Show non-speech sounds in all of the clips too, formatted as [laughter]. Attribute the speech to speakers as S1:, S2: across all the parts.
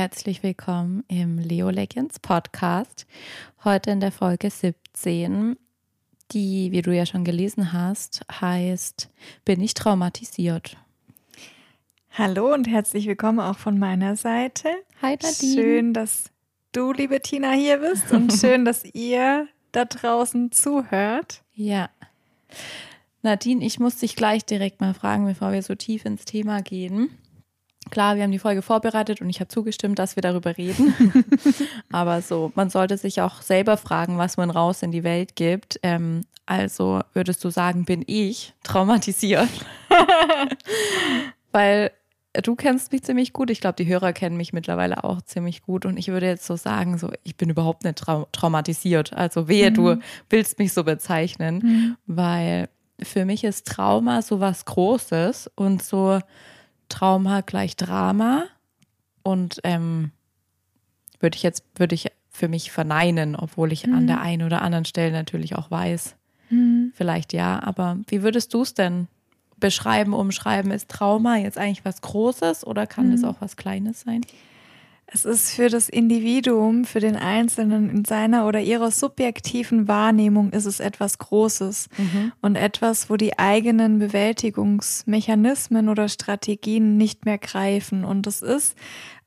S1: Herzlich willkommen im Leo Legends Podcast. Heute in der Folge 17, die, wie du ja schon gelesen hast, heißt Bin ich traumatisiert?
S2: Hallo und herzlich willkommen auch von meiner Seite.
S1: Hi Nadine.
S2: Schön, dass du, liebe Tina, hier bist und [laughs] schön, dass ihr da draußen zuhört.
S1: Ja. Nadine, ich muss dich gleich direkt mal fragen, bevor wir so tief ins Thema gehen. Klar, wir haben die Folge vorbereitet und ich habe zugestimmt, dass wir darüber reden. [laughs] Aber so, man sollte sich auch selber fragen, was man raus in die Welt gibt. Ähm, also würdest du sagen, bin ich traumatisiert? [laughs] Weil du kennst mich ziemlich gut. Ich glaube, die Hörer kennen mich mittlerweile auch ziemlich gut. Und ich würde jetzt so sagen, so, ich bin überhaupt nicht trau traumatisiert. Also wehe, mhm. du willst mich so bezeichnen, mhm. weil für mich ist Trauma so was Großes und so Trauma gleich Drama. Und ähm, würde ich jetzt, würde ich für mich verneinen, obwohl ich mhm. an der einen oder anderen Stelle natürlich auch weiß. Mhm. Vielleicht ja, aber wie würdest du es denn beschreiben, umschreiben? Ist Trauma jetzt eigentlich was Großes oder kann es mhm. auch was Kleines sein?
S2: Es ist für das Individuum, für den Einzelnen in seiner oder ihrer subjektiven Wahrnehmung ist es etwas Großes mhm. und etwas, wo die eigenen Bewältigungsmechanismen oder Strategien nicht mehr greifen. Und es ist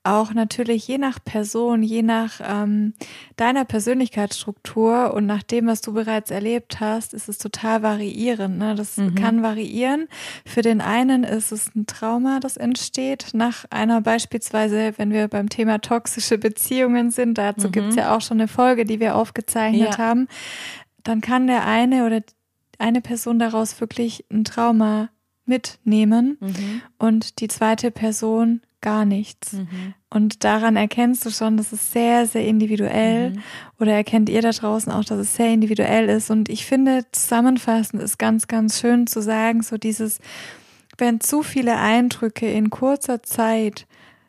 S2: auch natürlich je nach Person, je nach ähm, deiner Persönlichkeitsstruktur und nach dem, was du bereits erlebt hast, ist es total variierend. Ne? Das mhm. kann variieren. Für den einen ist es ein Trauma, das entsteht nach einer beispielsweise, wenn wir beim Thema toxische Beziehungen sind, dazu mhm. gibt es ja auch schon eine Folge, die wir aufgezeichnet ja. haben, dann kann der eine oder eine Person daraus wirklich ein Trauma mitnehmen mhm. und die zweite Person gar nichts. Mhm. Und daran erkennst du schon, dass es sehr, sehr individuell mhm. oder erkennt ihr da draußen auch, dass es sehr individuell ist. Und ich finde, zusammenfassend ist ganz, ganz schön zu sagen, so dieses, wenn zu viele Eindrücke in kurzer Zeit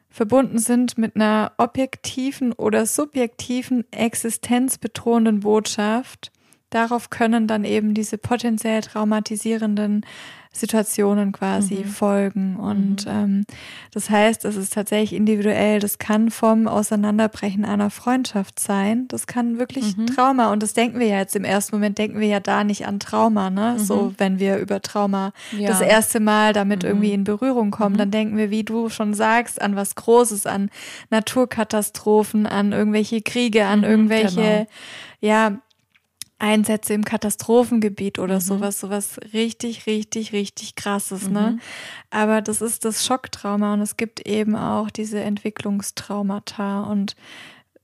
S2: verbunden sind mit einer objektiven oder subjektiven existenzbedrohenden Botschaft, darauf können dann eben diese potenziell traumatisierenden Situationen quasi mhm. folgen. Und mhm. ähm, das heißt, es ist tatsächlich individuell. Das kann vom Auseinanderbrechen einer Freundschaft sein. Das kann wirklich mhm. Trauma. Und das denken wir ja jetzt im ersten Moment, denken wir ja da nicht an Trauma, ne? So, mhm. wenn wir über Trauma ja. das erste Mal damit mhm. irgendwie in Berührung kommen, dann mhm. denken wir, wie du schon sagst, an was Großes, an Naturkatastrophen, an irgendwelche Kriege, an irgendwelche, genau. ja, Einsätze im Katastrophengebiet oder mhm. sowas, sowas richtig, richtig, richtig krasses, ne? mhm. ne? Aber das ist das Schocktrauma und es gibt eben auch diese Entwicklungstraumata und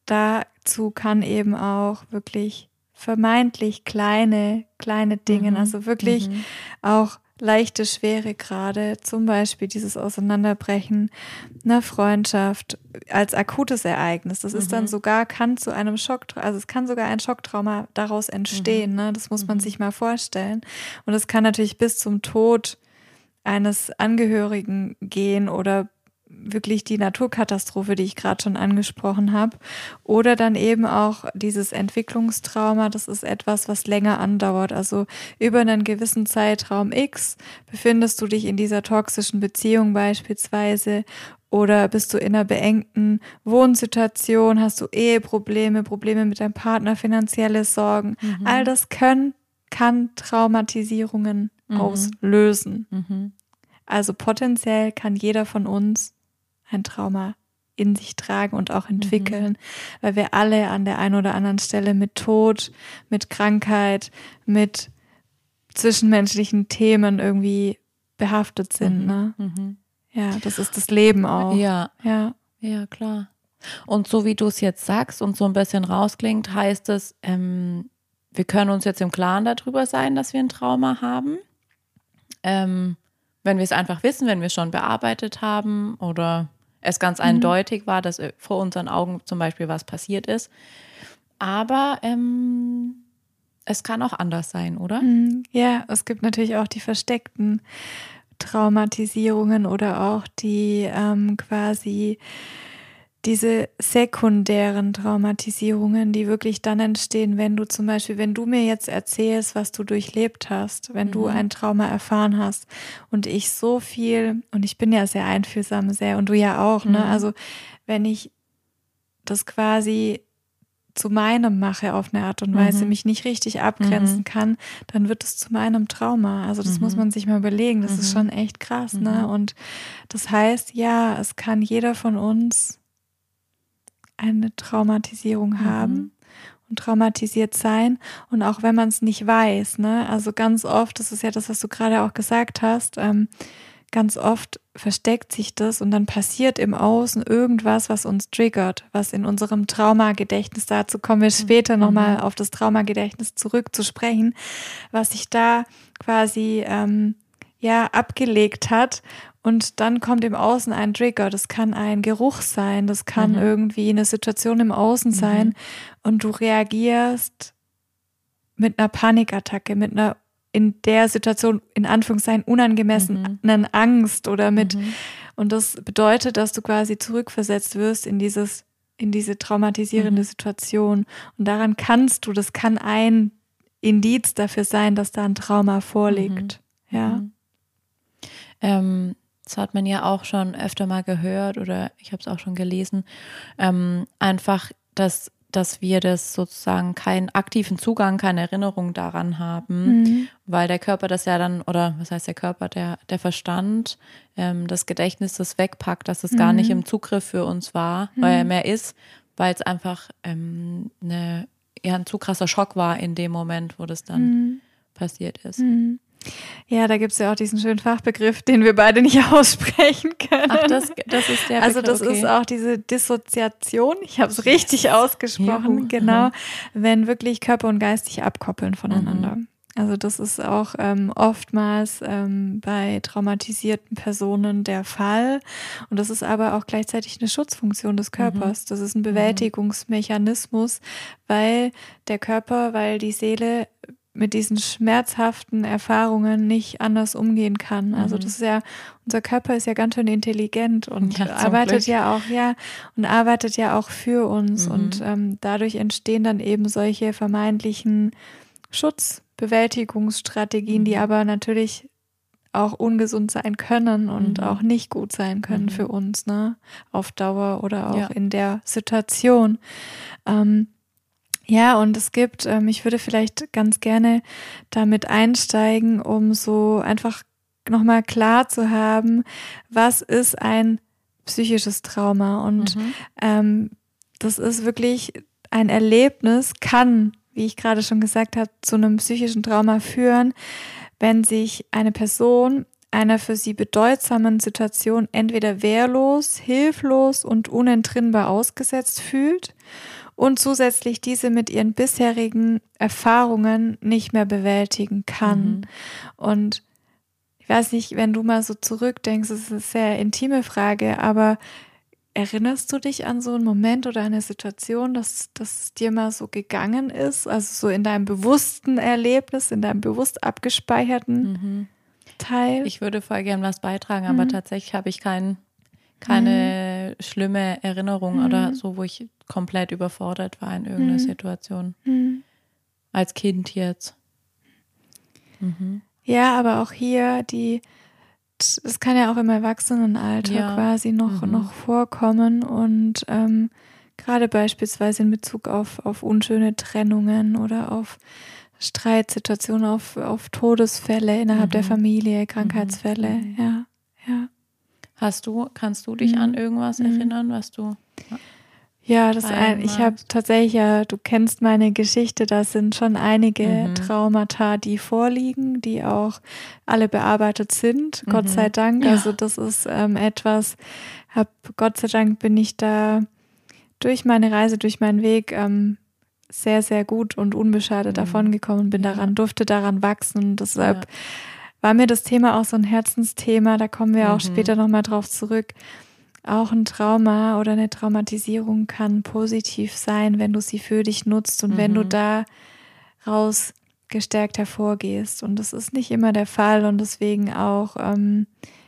S2: dazu kann eben auch wirklich vermeintlich kleine, kleine Dinge, mhm. also wirklich mhm. auch leichte Schwere gerade, zum Beispiel dieses Auseinanderbrechen einer Freundschaft als akutes Ereignis. Das mhm. ist dann mhm. sogar, kann zu einem Schock, also es kann sogar ein Schocktrauma daraus entstehen. Mhm. Ne? Das muss man mhm. sich mal vorstellen. Und es kann natürlich bis zum Tod eines Angehörigen gehen oder wirklich die Naturkatastrophe, die ich gerade schon angesprochen habe. Oder dann eben auch dieses Entwicklungstrauma, das ist etwas, was länger andauert. Also über einen gewissen Zeitraum X befindest du dich in dieser toxischen Beziehung beispielsweise oder bist du in einer beengten Wohnsituation, hast du Eheprobleme, Probleme mit deinem Partner, finanzielle Sorgen. Mhm. All das können, kann Traumatisierungen mhm. auslösen. Mhm. Also potenziell kann jeder von uns ein Trauma in sich tragen und auch entwickeln, mhm. weil wir alle an der einen oder anderen Stelle mit Tod, mit Krankheit, mit zwischenmenschlichen Themen irgendwie behaftet sind. Mhm. Ne? Mhm. Ja, das ist das Leben auch.
S1: Ja, ja, ja, klar. Und so wie du es jetzt sagst und so ein bisschen rausklingt, heißt es, ähm, wir können uns jetzt im Klaren darüber sein, dass wir ein Trauma haben. Ähm, wenn wir es einfach wissen, wenn wir es schon bearbeitet haben oder es ganz mhm. eindeutig war, dass vor unseren Augen zum Beispiel was passiert ist. Aber ähm, es kann auch anders sein, oder?
S2: Mhm. Ja, es gibt natürlich auch die versteckten Traumatisierungen oder auch die ähm, quasi diese sekundären Traumatisierungen, die wirklich dann entstehen, wenn du zum Beispiel, wenn du mir jetzt erzählst, was du durchlebt hast, wenn mhm. du ein Trauma erfahren hast und ich so viel, und ich bin ja sehr einfühlsam, sehr, und du ja auch, ne? mhm. ne? Also wenn ich das quasi zu meinem mache auf eine Art und Weise, mhm. mich nicht richtig abgrenzen mhm. kann, dann wird es zu meinem Trauma. Also das mhm. muss man sich mal überlegen. Das ist mhm. schon echt krass, ne? Mhm. Und das heißt, ja, es kann jeder von uns eine Traumatisierung mhm. haben und traumatisiert sein. Und auch wenn man es nicht weiß, ne? Also ganz oft, das ist ja das, was du gerade auch gesagt hast, ähm, ganz oft versteckt sich das und dann passiert im Außen irgendwas, was uns triggert, was in unserem Traumagedächtnis, dazu kommen wir später mhm. nochmal auf das Traumagedächtnis zurückzusprechen, was sich da quasi ähm, ja abgelegt hat und dann kommt im Außen ein Trigger. Das kann ein Geruch sein, das kann mhm. irgendwie eine Situation im Außen sein mhm. und du reagierst mit einer Panikattacke, mit einer in der Situation in Anführungszeichen unangemessenen mhm. Angst oder mit mhm. und das bedeutet, dass du quasi zurückversetzt wirst in dieses in diese traumatisierende mhm. Situation und daran kannst du, das kann ein Indiz dafür sein, dass da ein Trauma vorliegt. Mhm. Ja.
S1: Ähm, das hat man ja auch schon öfter mal gehört oder ich habe es auch schon gelesen. Ähm, einfach, dass dass wir das sozusagen keinen aktiven Zugang, keine Erinnerung daran haben, mhm. weil der Körper das ja dann, oder was heißt der Körper, der, der Verstand, ähm, das Gedächtnis das wegpackt, dass es mhm. gar nicht mhm. im Zugriff für uns war, mhm. weil er mehr ist, weil es einfach ähm, eine, ja, ein zu krasser Schock war in dem Moment, wo das dann mhm. passiert ist.
S2: Mhm. Ja, da gibt es ja auch diesen schönen Fachbegriff, den wir beide nicht [laughs] aussprechen können. Ach,
S1: das, das ist der
S2: also Also das okay. ist auch diese Dissoziation, ich habe es richtig ausgesprochen, Juhu. genau, mhm. wenn wirklich Körper und Geist sich abkoppeln voneinander. Mhm. Also das ist auch ähm, oftmals ähm, bei traumatisierten Personen der Fall. Und das ist aber auch gleichzeitig eine Schutzfunktion des Körpers. Mhm. Das ist ein mhm. Bewältigungsmechanismus, weil der Körper, weil die Seele mit diesen schmerzhaften Erfahrungen nicht anders umgehen kann. Also mhm. das ist ja, unser Körper ist ja ganz schön intelligent und ja, arbeitet Glück. ja auch, ja, und arbeitet ja auch für uns. Mhm. Und ähm, dadurch entstehen dann eben solche vermeintlichen Schutzbewältigungsstrategien, mhm. die aber natürlich auch ungesund sein können und mhm. auch nicht gut sein können mhm. für uns, ne? Auf Dauer oder auch ja. in der Situation. Ähm, ja, und es gibt, ähm, ich würde vielleicht ganz gerne damit einsteigen, um so einfach nochmal klar zu haben, was ist ein psychisches Trauma. Und mhm. ähm, das ist wirklich ein Erlebnis, kann, wie ich gerade schon gesagt habe, zu einem psychischen Trauma führen, wenn sich eine Person einer für sie bedeutsamen Situation entweder wehrlos, hilflos und unentrinnbar ausgesetzt fühlt und zusätzlich diese mit ihren bisherigen Erfahrungen nicht mehr bewältigen kann. Mhm. Und ich weiß nicht, wenn du mal so zurückdenkst, es ist eine sehr intime Frage, aber erinnerst du dich an so einen Moment oder eine Situation, dass das dir mal so gegangen ist? Also so in deinem bewussten Erlebnis, in deinem bewusst abgespeicherten mhm. Teil?
S1: Ich würde voll gern was beitragen, aber mhm. tatsächlich habe ich keinen keine mhm. schlimme Erinnerung mhm. oder so, wo ich komplett überfordert war in irgendeiner mhm. Situation. Mhm. Als Kind jetzt.
S2: Mhm. Ja, aber auch hier die, es kann ja auch im Erwachsenenalter ja. quasi noch, mhm. noch vorkommen und ähm, gerade beispielsweise in Bezug auf, auf unschöne Trennungen oder auf Streitsituationen, auf, auf Todesfälle innerhalb der Familie, Krankheitsfälle, ja, ja.
S1: Hast du, kannst du dich mhm. an irgendwas mhm. erinnern, was du.
S2: Ja, das ein, ich habe tatsächlich ja, du kennst meine Geschichte, da sind schon einige mhm. Traumata, die vorliegen, die auch alle bearbeitet sind, Gott sei mhm. Dank. Ja. Also das ist ähm, etwas, hab, Gott sei Dank bin ich da durch meine Reise, durch meinen Weg ähm, sehr, sehr gut und unbeschadet mhm. davon gekommen, bin daran, durfte daran wachsen. Deshalb ja war mir das Thema auch so ein Herzensthema, da kommen wir mhm. auch später nochmal drauf zurück. Auch ein Trauma oder eine Traumatisierung kann positiv sein, wenn du sie für dich nutzt und mhm. wenn du mhm. da raus gestärkt hervorgehst. Und das ist nicht immer der Fall und deswegen auch, ähm,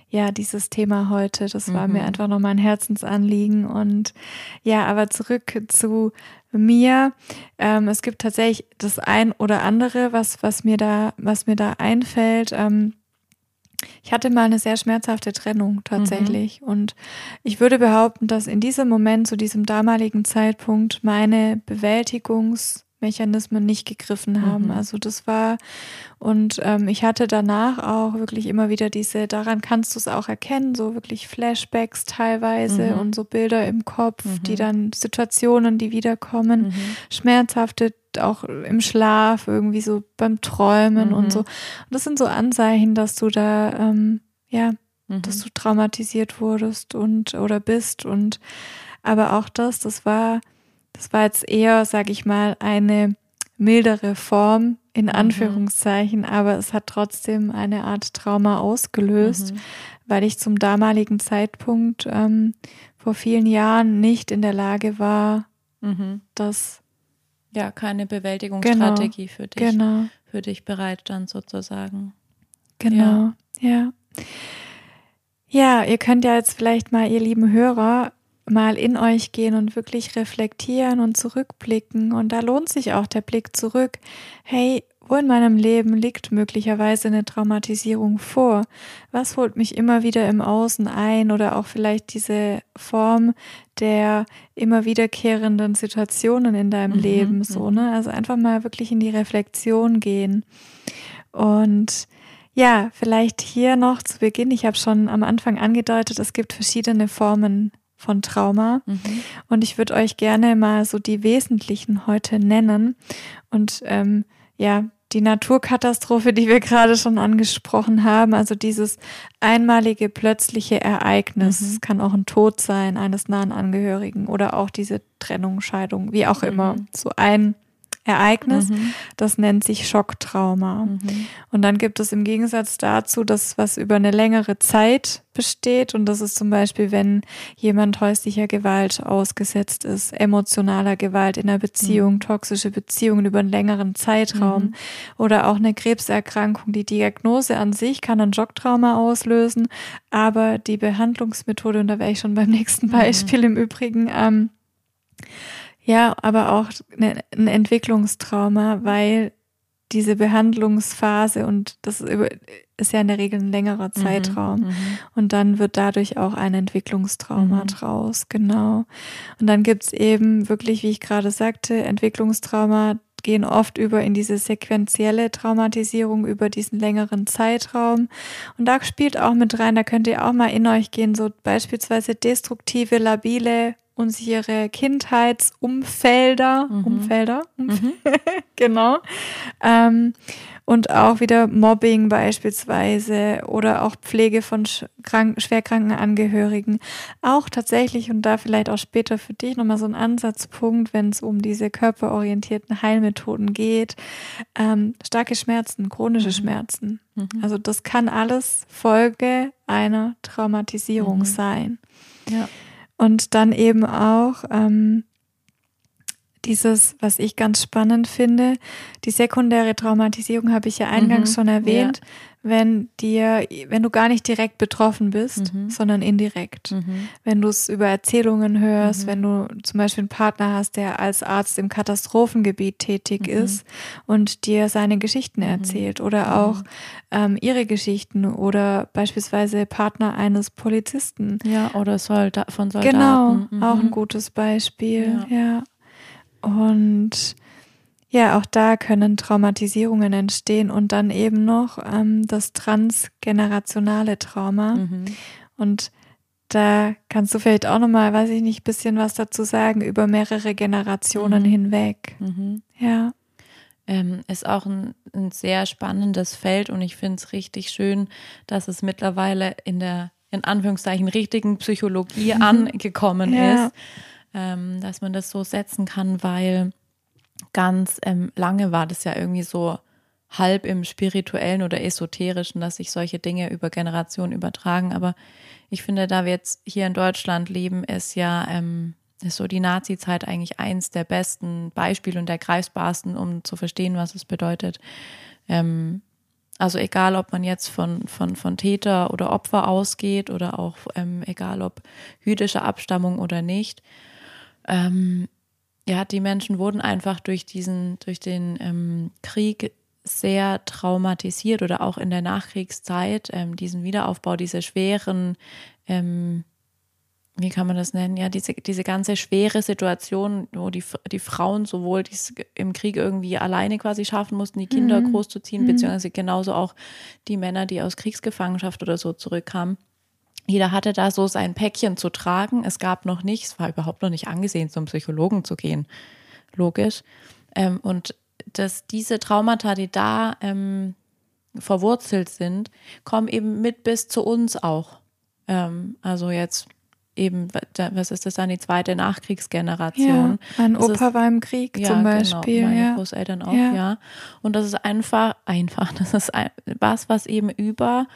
S2: ja, dieses Thema heute. Das war mhm. mir einfach nochmal ein Herzensanliegen. Und ja, aber zurück zu mir. Ähm, es gibt tatsächlich das ein oder andere, was, was mir da, was mir da einfällt. Ähm, ich hatte mal eine sehr schmerzhafte Trennung tatsächlich. Mhm. Und ich würde behaupten, dass in diesem Moment, zu diesem damaligen Zeitpunkt, meine Bewältigungs- Mechanismen nicht gegriffen haben. Mhm. Also das war, und ähm, ich hatte danach auch wirklich immer wieder diese, daran kannst du es auch erkennen, so wirklich Flashbacks teilweise mhm. und so Bilder im Kopf, mhm. die dann Situationen, die wiederkommen, mhm. schmerzhafte auch im Schlaf, irgendwie so beim Träumen und mhm. so. Und das sind so Anzeichen, dass du da, ähm, ja, dass mhm. du traumatisiert wurdest und oder bist und aber auch das, das war das war jetzt eher, sag ich mal, eine mildere Form in mhm. Anführungszeichen, mhm. aber es hat trotzdem eine Art Trauma ausgelöst, mhm. weil ich zum damaligen Zeitpunkt ähm, vor vielen Jahren nicht in der Lage war, mhm. das
S1: ja keine Bewältigungsstrategie genau, für dich genau. für dich bereit stand sozusagen.
S2: Genau, ja. ja. Ja, ihr könnt ja jetzt vielleicht mal, ihr lieben Hörer, mal in euch gehen und wirklich reflektieren und zurückblicken. Und da lohnt sich auch der Blick zurück. Hey, wo in meinem Leben liegt möglicherweise eine Traumatisierung vor? Was holt mich immer wieder im Außen ein oder auch vielleicht diese Form der immer wiederkehrenden Situationen in deinem mhm, Leben, so, mhm. ne? Also einfach mal wirklich in die Reflexion gehen. Und ja, vielleicht hier noch zu Beginn, ich habe schon am Anfang angedeutet, es gibt verschiedene Formen von Trauma. Mhm. Und ich würde euch gerne mal so die wesentlichen heute nennen. Und ähm, ja, die Naturkatastrophe, die wir gerade schon angesprochen haben, also dieses einmalige plötzliche Ereignis, mhm. es kann auch ein Tod sein eines nahen Angehörigen oder auch diese Trennung, Scheidung, wie auch immer, mhm. so ein Ereignis. Mhm. Das nennt sich Schocktrauma. Mhm. Und dann gibt es im Gegensatz dazu das, was über eine längere Zeit besteht. Und das ist zum Beispiel, wenn jemand häuslicher Gewalt ausgesetzt ist, emotionaler Gewalt in einer Beziehung, mhm. toxische Beziehungen über einen längeren Zeitraum mhm. oder auch eine Krebserkrankung. Die Diagnose an sich kann ein Schocktrauma auslösen, aber die Behandlungsmethode, und da wäre ich schon beim nächsten mhm. Beispiel im Übrigen, ähm, ja, aber auch ne, ein Entwicklungstrauma, weil diese Behandlungsphase und das ist ja in der Regel ein längerer mhm, Zeitraum mhm, und dann wird dadurch auch ein Entwicklungstrauma mhm. draus, genau. Und dann gibt's eben wirklich, wie ich gerade sagte, Entwicklungstrauma gehen oft über in diese sequentielle Traumatisierung über diesen längeren Zeitraum. Und da spielt auch mit rein, da könnt ihr auch mal in euch gehen, so beispielsweise destruktive, labile unsere Kindheitsumfelder, mhm. Umfelder, mhm. [laughs] genau. Ähm, und auch wieder Mobbing beispielsweise oder auch Pflege von krank, schwerkranken Angehörigen. Auch tatsächlich, und da vielleicht auch später für dich nochmal so ein Ansatzpunkt, wenn es um diese körperorientierten Heilmethoden geht, ähm, starke Schmerzen, chronische mhm. Schmerzen. Mhm. Also das kann alles Folge einer Traumatisierung mhm. sein. Ja. Und dann eben auch ähm, dieses, was ich ganz spannend finde, die sekundäre Traumatisierung habe ich ja eingangs mhm, schon erwähnt, ja wenn dir, wenn du gar nicht direkt betroffen bist, mhm. sondern indirekt. Mhm. Wenn du es über Erzählungen hörst, mhm. wenn du zum Beispiel einen Partner hast, der als Arzt im Katastrophengebiet tätig mhm. ist und dir seine Geschichten mhm. erzählt oder mhm. auch ähm, ihre Geschichten oder beispielsweise Partner eines Polizisten.
S1: Ja, oder Solda von Soldaten.
S2: Genau, auch ein gutes Beispiel. ja. ja. Und ja, auch da können Traumatisierungen entstehen und dann eben noch ähm, das transgenerationale Trauma. Mhm. Und da kannst du vielleicht auch nochmal, weiß ich nicht, bisschen was dazu sagen, über mehrere Generationen mhm. hinweg. Mhm. Ja.
S1: Ähm, ist auch ein, ein, sehr spannendes Feld und ich finde es richtig schön, dass es mittlerweile in der, in Anführungszeichen, richtigen Psychologie [laughs] angekommen ja. ist, ähm, dass man das so setzen kann, weil ganz ähm, lange war das ja irgendwie so halb im spirituellen oder esoterischen, dass sich solche Dinge über Generationen übertragen. Aber ich finde, da wir jetzt hier in Deutschland leben, ist ja ähm, ist so die Nazi-Zeit eigentlich eins der besten Beispiele und der greifbarsten, um zu verstehen, was es bedeutet, ähm, Also egal, ob man jetzt von, von, von Täter oder Opfer ausgeht oder auch ähm, egal, ob jüdische Abstammung oder nicht. Ähm, ja, die Menschen wurden einfach durch diesen, durch den ähm, Krieg sehr traumatisiert oder auch in der Nachkriegszeit ähm, diesen Wiederaufbau, diese schweren ähm, wie kann man das nennen? Ja, diese, diese ganze schwere Situation, wo die, die Frauen sowohl dies im Krieg irgendwie alleine quasi schaffen mussten, die Kinder mhm. großzuziehen, mhm. beziehungsweise genauso auch die Männer, die aus Kriegsgefangenschaft oder so zurückkamen. Jeder hatte da so sein Päckchen zu tragen. Es gab noch nicht, es war überhaupt noch nicht angesehen, zum Psychologen zu gehen. Logisch. Ähm, und dass diese Traumata, die da ähm, verwurzelt sind, kommen eben mit bis zu uns auch. Ähm, also jetzt eben, was ist das dann, die zweite Nachkriegsgeneration.
S2: Ja, mein Opa ist, war im Krieg ja, zum genau, Beispiel.
S1: Genau, meine
S2: ja.
S1: Großeltern auch, ja. ja. Und das ist einfach, einfach, [laughs] das ist ein, was, was eben über,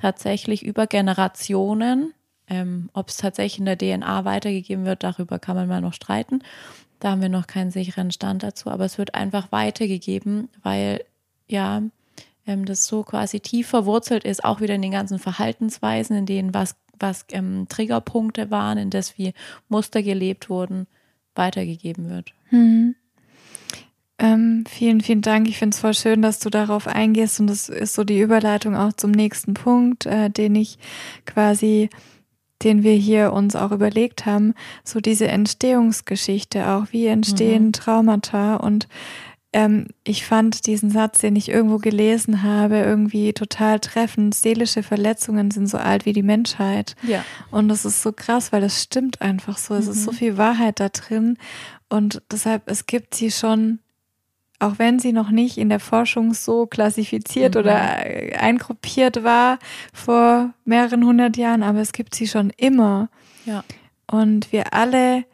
S1: tatsächlich über Generationen, ähm, ob es tatsächlich in der DNA weitergegeben wird, darüber kann man mal noch streiten. Da haben wir noch keinen sicheren Stand dazu, aber es wird einfach weitergegeben, weil ja, ähm, das so quasi tief verwurzelt ist, auch wieder in den ganzen Verhaltensweisen, in denen was was ähm, Triggerpunkte waren, in das wie Muster gelebt wurden, weitergegeben wird.
S2: Hm. Ähm, vielen, vielen Dank. Ich finde es voll schön, dass du darauf eingehst und das ist so die Überleitung auch zum nächsten Punkt, äh, den ich quasi, den wir hier uns auch überlegt haben, so diese Entstehungsgeschichte auch, wie entstehen mhm. Traumata und ähm, ich fand diesen Satz, den ich irgendwo gelesen habe, irgendwie total treffend. Seelische Verletzungen sind so alt wie die Menschheit.
S1: Ja.
S2: Und das ist so krass, weil das stimmt einfach so. Es mhm. ist so mhm. viel Wahrheit da drin. Und deshalb, es gibt sie schon, auch wenn sie noch nicht in der Forschung so klassifiziert mhm. oder eingruppiert war vor mehreren hundert Jahren, aber es gibt sie schon immer.
S1: Ja.
S2: Und wir alle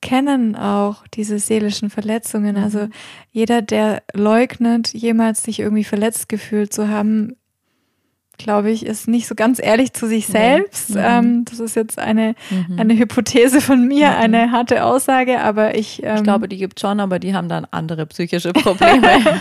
S2: kennen auch diese seelischen Verletzungen. Mhm. Also jeder, der leugnet, jemals sich irgendwie verletzt gefühlt zu haben, glaube ich, ist nicht so ganz ehrlich zu sich selbst. Mhm. Ähm, das ist jetzt eine, mhm. eine Hypothese von mir, mhm. eine harte Aussage, aber ich.
S1: Ähm, ich glaube, die gibt schon, aber die haben dann andere psychische Probleme.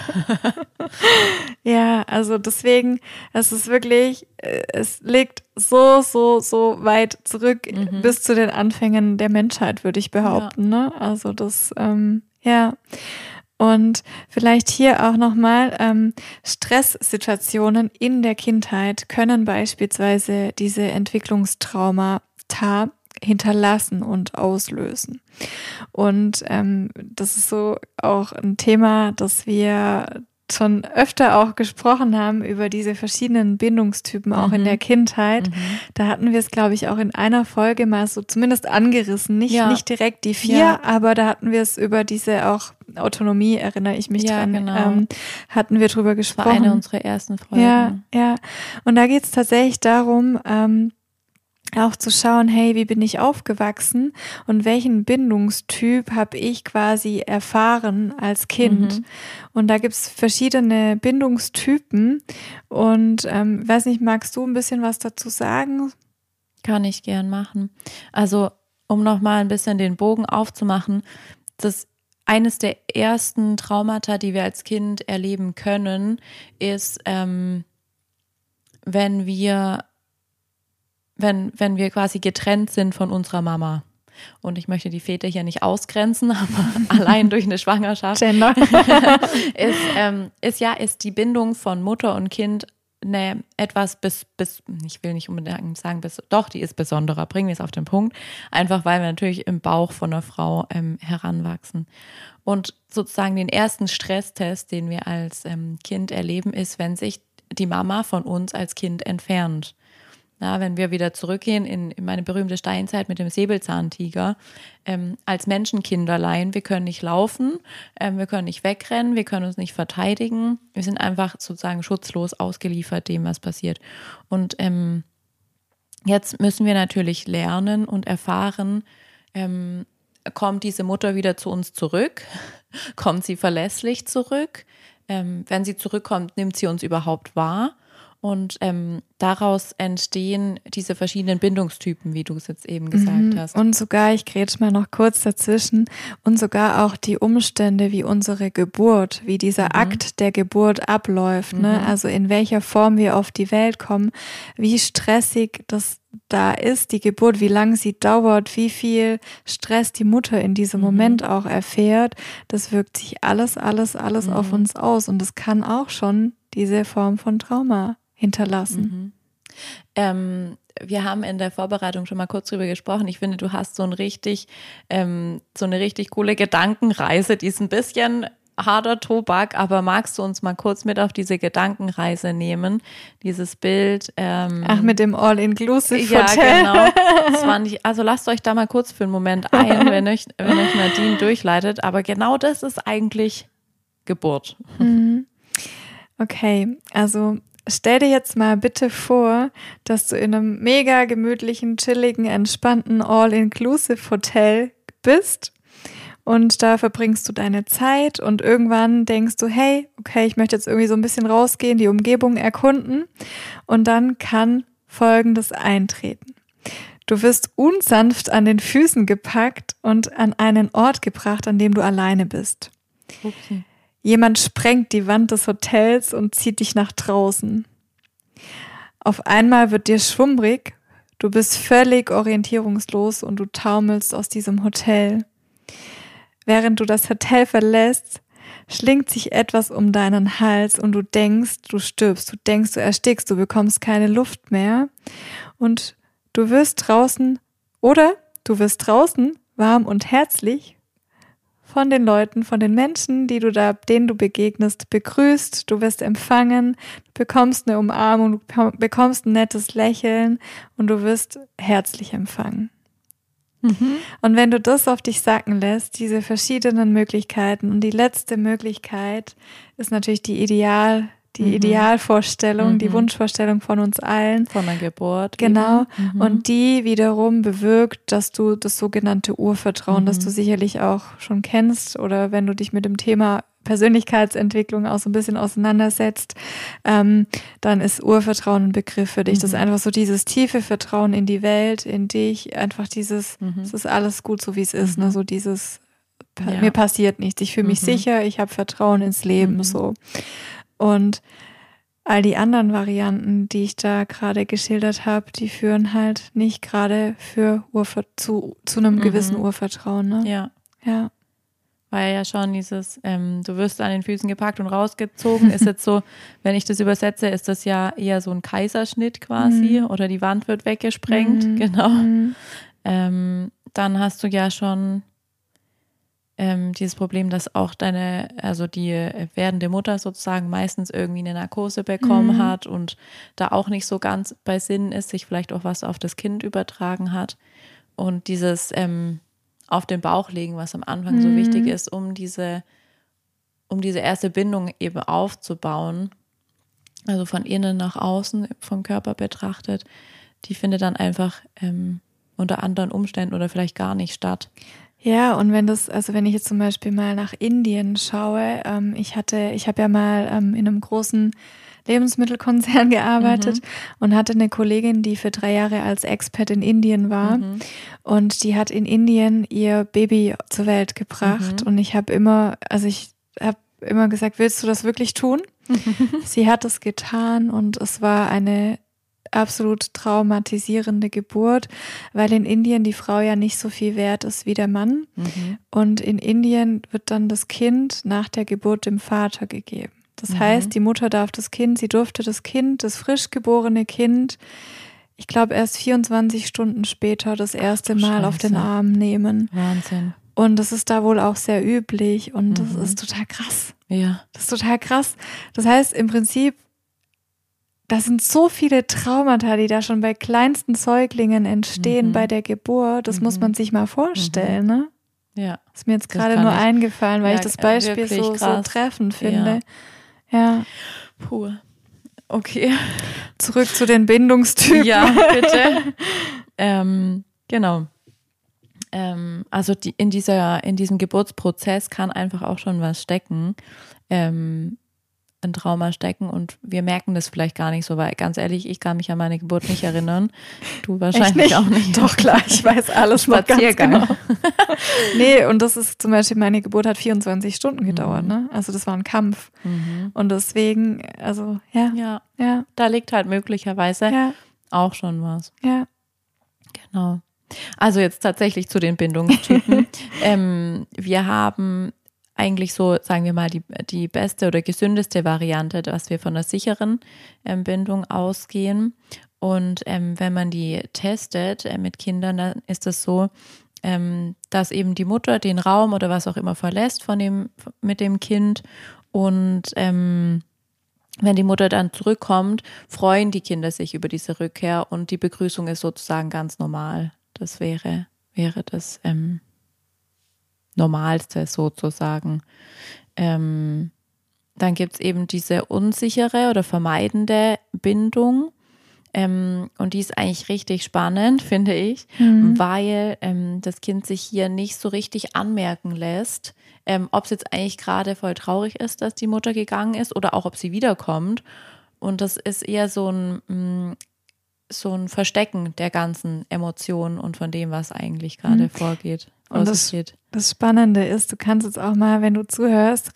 S1: [laughs]
S2: ja, also deswegen, es ist wirklich, äh, es liegt so, so, so weit zurück mhm. bis zu den Anfängen der Menschheit, würde ich behaupten. Ja. Ne? Also das, ähm, ja. Und vielleicht hier auch nochmal, ähm, Stresssituationen in der Kindheit können beispielsweise diese Entwicklungstraumata hinterlassen und auslösen. Und ähm, das ist so auch ein Thema, das wir schon öfter auch gesprochen haben über diese verschiedenen Bindungstypen auch mhm. in der Kindheit. Mhm. Da hatten wir es, glaube ich, auch in einer Folge mal so zumindest angerissen. Nicht, ja. nicht direkt die vier, ja. aber da hatten wir es über diese auch Autonomie, erinnere ich mich ja, dran, genau. ähm, hatten wir drüber gesprochen. Das war
S1: eine unserer ersten Folgen.
S2: Ja, ja. Und da geht es tatsächlich darum, ähm, auch zu schauen, hey, wie bin ich aufgewachsen und welchen Bindungstyp habe ich quasi erfahren als Kind. Mhm. Und da gibt es verschiedene Bindungstypen. Und ähm, weiß nicht, magst du ein bisschen was dazu sagen?
S1: Kann ich gern machen. Also, um nochmal ein bisschen den Bogen aufzumachen, das eines der ersten Traumata, die wir als Kind erleben können, ist, ähm, wenn wir wenn, wenn wir quasi getrennt sind von unserer Mama. Und ich möchte die Väter hier nicht ausgrenzen, [laughs] aber allein durch eine Schwangerschaft [laughs] ist, ähm, ist ja ist die Bindung von Mutter und Kind eine etwas bis, bis, ich will nicht unbedingt sagen, bis, doch, die ist besonderer, bringen wir es auf den Punkt. Einfach weil wir natürlich im Bauch von einer Frau ähm, heranwachsen. Und sozusagen den ersten Stresstest, den wir als ähm, Kind erleben, ist, wenn sich die Mama von uns als Kind entfernt. Na, wenn wir wieder zurückgehen in, in meine berühmte Steinzeit mit dem Säbelzahntiger, ähm, als Menschenkinderlein, wir können nicht laufen, ähm, wir können nicht wegrennen, wir können uns nicht verteidigen, wir sind einfach sozusagen schutzlos ausgeliefert dem, was passiert. Und ähm, jetzt müssen wir natürlich lernen und erfahren, ähm, kommt diese Mutter wieder zu uns zurück, [laughs] kommt sie verlässlich zurück, ähm, wenn sie zurückkommt, nimmt sie uns überhaupt wahr Und ähm, daraus entstehen diese verschiedenen Bindungstypen, wie du es jetzt eben gesagt mhm. hast.
S2: Und sogar, ich grätsch mal noch kurz dazwischen, und sogar auch die Umstände wie unsere Geburt, wie dieser mhm. Akt der Geburt abläuft, ne? mhm. ne? also in welcher Form wir auf die Welt kommen, wie stressig das da ist, die Geburt, wie lange sie dauert, wie viel Stress die Mutter in diesem mhm. Moment auch erfährt, das wirkt sich alles, alles, alles auf mhm. uns aus. Und das kann auch schon diese Form von Trauma hinterlassen. Mhm.
S1: Ähm, wir haben in der Vorbereitung schon mal kurz drüber gesprochen. Ich finde, du hast so ein richtig, ähm, so eine richtig coole Gedankenreise, die ist ein bisschen harter Tobak, aber magst du uns mal kurz mit auf diese Gedankenreise nehmen? Dieses Bild. Ähm,
S2: Ach, mit dem All-Inclusive Ja, genau. [laughs]
S1: Nicht, also lasst euch da mal kurz für einen Moment ein, wenn euch, wenn euch Nadine durchleitet. Aber genau das ist eigentlich Geburt.
S2: Mhm. Okay, also stell dir jetzt mal bitte vor, dass du in einem mega gemütlichen, chilligen, entspannten All-Inclusive-Hotel bist und da verbringst du deine Zeit und irgendwann denkst du, hey, okay, ich möchte jetzt irgendwie so ein bisschen rausgehen, die Umgebung erkunden und dann kann Folgendes eintreten. Du wirst unsanft an den Füßen gepackt und an einen Ort gebracht, an dem du alleine bist. Okay. Jemand sprengt die Wand des Hotels und zieht dich nach draußen. Auf einmal wird dir schwummrig, du bist völlig orientierungslos und du taumelst aus diesem Hotel. Während du das Hotel verlässt, schlingt sich etwas um deinen Hals und du denkst, du stirbst, du denkst, du erstickst, du bekommst keine Luft mehr und du wirst draußen oder du wirst draußen warm und herzlich von den Leuten, von den Menschen, die du da, denen du begegnest, begrüßt, du wirst empfangen, du bekommst eine Umarmung, du bekommst ein nettes Lächeln und du wirst herzlich empfangen. Mhm. Und wenn du das auf dich sacken lässt, diese verschiedenen Möglichkeiten und die letzte Möglichkeit ist natürlich die Ideal, die mhm. Idealvorstellung, mhm. die Wunschvorstellung von uns allen.
S1: Von der Geburt.
S2: Genau. Mhm. Und die wiederum bewirkt, dass du das sogenannte Urvertrauen, das mhm. du sicherlich auch schon kennst oder wenn du dich mit dem Thema Persönlichkeitsentwicklung auch so ein bisschen auseinandersetzt, ähm, dann ist Urvertrauen ein Begriff für dich. Mhm. Das ist mhm. einfach so dieses tiefe Vertrauen in die Welt, in dich, einfach dieses, es ist alles gut so wie es ist, ne? so dieses ja. mir passiert nichts, ich fühle mich sicher, ich habe Vertrauen ins Leben, so. Und all die anderen Varianten, die ich da gerade geschildert habe, die führen halt nicht gerade für Urver zu, zu einem mhm. gewissen Urvertrauen. Ne?
S1: Ja.
S2: Ja.
S1: Weil ja schon dieses, ähm, du wirst an den Füßen gepackt und rausgezogen, ist jetzt so, [laughs] wenn ich das übersetze, ist das ja eher so ein Kaiserschnitt quasi mhm. oder die Wand wird weggesprengt, mhm. [laughs] genau. Mhm. Ähm, dann hast du ja schon ähm, dieses Problem, dass auch deine, also die werdende Mutter sozusagen meistens irgendwie eine Narkose bekommen mhm. hat und da auch nicht so ganz bei Sinn ist, sich vielleicht auch was auf das Kind übertragen hat. Und dieses ähm, auf den Bauch legen, was am Anfang mhm. so wichtig ist, um diese, um diese erste Bindung eben aufzubauen, also von innen nach außen vom Körper betrachtet, die findet dann einfach ähm, unter anderen Umständen oder vielleicht gar nicht statt.
S2: Ja, und wenn das, also wenn ich jetzt zum Beispiel mal nach Indien schaue, ähm, ich hatte, ich habe ja mal ähm, in einem großen Lebensmittelkonzern [laughs] gearbeitet mhm. und hatte eine Kollegin, die für drei Jahre als Expat in Indien war. Mhm. Und die hat in Indien ihr Baby zur Welt gebracht. Mhm. Und ich habe immer, also ich habe immer gesagt, willst du das wirklich tun? [laughs] Sie hat es getan und es war eine absolut traumatisierende Geburt, weil in Indien die Frau ja nicht so viel wert ist wie der Mann. Mhm. Und in Indien wird dann das Kind nach der Geburt dem Vater gegeben. Das mhm. heißt, die Mutter darf das Kind, sie durfte das Kind, das frisch geborene Kind, ich glaube erst 24 Stunden später das erste Ach, Mal Scheiße. auf den Arm nehmen.
S1: Wahnsinn.
S2: Und das ist da wohl auch sehr üblich und mhm. das ist total krass.
S1: Ja.
S2: Das ist total krass. Das heißt, im Prinzip das sind so viele Traumata, die da schon bei kleinsten Säuglingen entstehen mhm. bei der Geburt. Das mhm. muss man sich mal vorstellen, mhm. ne?
S1: Ja.
S2: Ist mir jetzt gerade nur ich, eingefallen, weil ja, ich das Beispiel so, so, treffend finde. Ja. ja.
S1: Puh. Okay. [laughs]
S2: Zurück zu den Bindungstypen.
S1: Ja, bitte. [laughs] ähm, genau. Ähm, also die, in, dieser, in diesem Geburtsprozess kann einfach auch schon was stecken. Ähm, ein Trauma stecken und wir merken das vielleicht gar nicht so, weil ganz ehrlich, ich kann mich an meine Geburt nicht erinnern. Du wahrscheinlich nicht? auch nicht.
S2: Doch klar, ich weiß alles. Noch ganz genau. [laughs] nee, und das ist zum Beispiel, meine Geburt hat 24 Stunden gedauert, mhm. ne? Also das war ein Kampf. Mhm. Und deswegen, also ja.
S1: Ja. Ja. Da liegt halt möglicherweise ja. auch schon was.
S2: Ja.
S1: Genau. Also jetzt tatsächlich zu den Bindungstypen. [laughs] ähm, wir haben eigentlich so, sagen wir mal, die, die beste oder gesündeste Variante, dass wir von einer sicheren ähm, Bindung ausgehen. Und ähm, wenn man die testet äh, mit Kindern, dann ist es so, ähm, dass eben die Mutter den Raum oder was auch immer verlässt von dem, mit dem Kind. Und ähm, wenn die Mutter dann zurückkommt, freuen die Kinder sich über diese Rückkehr und die Begrüßung ist sozusagen ganz normal. Das wäre, wäre das ähm, Normalste sozusagen. Ähm, dann gibt es eben diese unsichere oder vermeidende Bindung. Ähm, und die ist eigentlich richtig spannend, [laughs] finde ich, mhm. weil ähm, das Kind sich hier nicht so richtig anmerken lässt, ähm, ob es jetzt eigentlich gerade voll traurig ist, dass die Mutter gegangen ist oder auch ob sie wiederkommt. Und das ist eher so ein, mm, so ein Verstecken der ganzen Emotionen und von dem, was eigentlich gerade mhm. vorgeht.
S2: Und das, das Spannende ist, du kannst jetzt auch mal, wenn du zuhörst,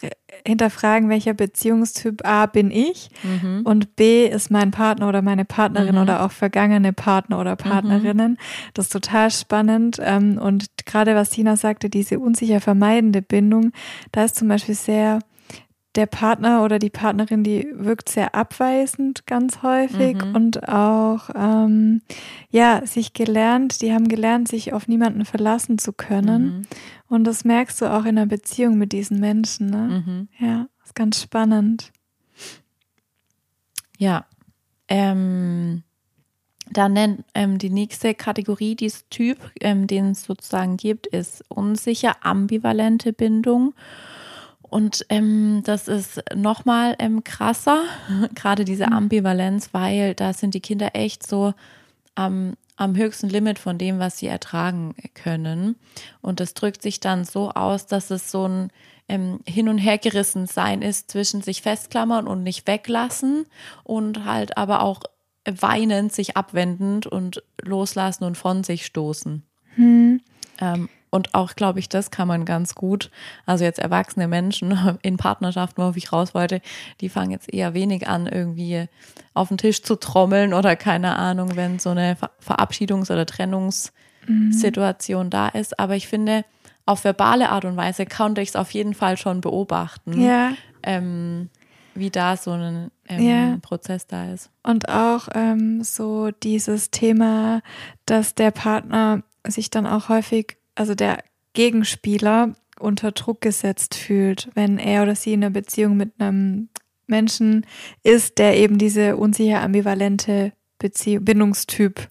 S2: hinterfragen, welcher Beziehungstyp A bin ich mhm. und B ist mein Partner oder meine Partnerin mhm. oder auch vergangene Partner oder Partnerinnen. Mhm. Das ist total spannend. Ähm, und gerade was Tina sagte, diese unsicher vermeidende Bindung, da ist zum Beispiel sehr der Partner oder die Partnerin, die wirkt sehr abweisend ganz häufig mhm. und auch ähm, ja sich gelernt, die haben gelernt, sich auf niemanden verlassen zu können. Mhm. Und das merkst du auch in der Beziehung mit diesen Menschen. Ne? Mhm. Ja, ist ganz spannend.
S1: Ja. Ähm, dann nennt ähm, die nächste Kategorie, dieses Typ, ähm, den es sozusagen gibt, ist unsicher ambivalente Bindung. Und ähm, das ist nochmal ähm, krasser, [laughs] gerade diese mhm. Ambivalenz, weil da sind die Kinder echt so am, am höchsten Limit von dem, was sie ertragen können. Und das drückt sich dann so aus, dass es so ein ähm, Hin- und Hergerissen sein ist zwischen sich festklammern und nicht weglassen und halt aber auch weinend sich abwendend und loslassen und von sich stoßen. Hm. Ähm, und auch, glaube ich, das kann man ganz gut. Also jetzt erwachsene Menschen [laughs] in Partnerschaften, worauf ich raus wollte, die fangen jetzt eher wenig an, irgendwie auf den Tisch zu trommeln oder keine Ahnung, wenn so eine Verabschiedungs- oder Trennungssituation mhm. da ist. Aber ich finde, auf verbale Art und Weise konnte ich es auf jeden Fall schon beobachten.
S2: Ja.
S1: Ähm, wie da so ein ähm, ja. Prozess da ist.
S2: Und auch ähm, so dieses Thema, dass der Partner sich dann auch häufig also der Gegenspieler unter Druck gesetzt fühlt, wenn er oder sie in einer Beziehung mit einem Menschen ist, der eben diese unsicher ambivalente Beziehung, Bindungstyp,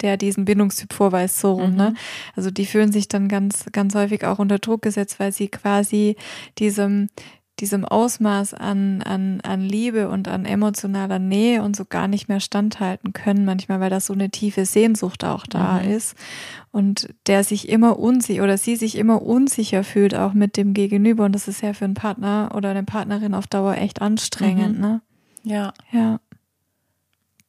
S2: der diesen Bindungstyp vorweist, so rum, ne? mhm. ne? Also die fühlen sich dann ganz, ganz häufig auch unter Druck gesetzt, weil sie quasi diesem diesem Ausmaß an, an, an Liebe und an emotionaler Nähe und so gar nicht mehr standhalten können, manchmal, weil da so eine tiefe Sehnsucht auch da mhm. ist und der sich immer unsicher oder sie sich immer unsicher fühlt, auch mit dem Gegenüber. Und das ist ja für einen Partner oder eine Partnerin auf Dauer echt anstrengend, mhm. ne?
S1: Ja.
S2: Ja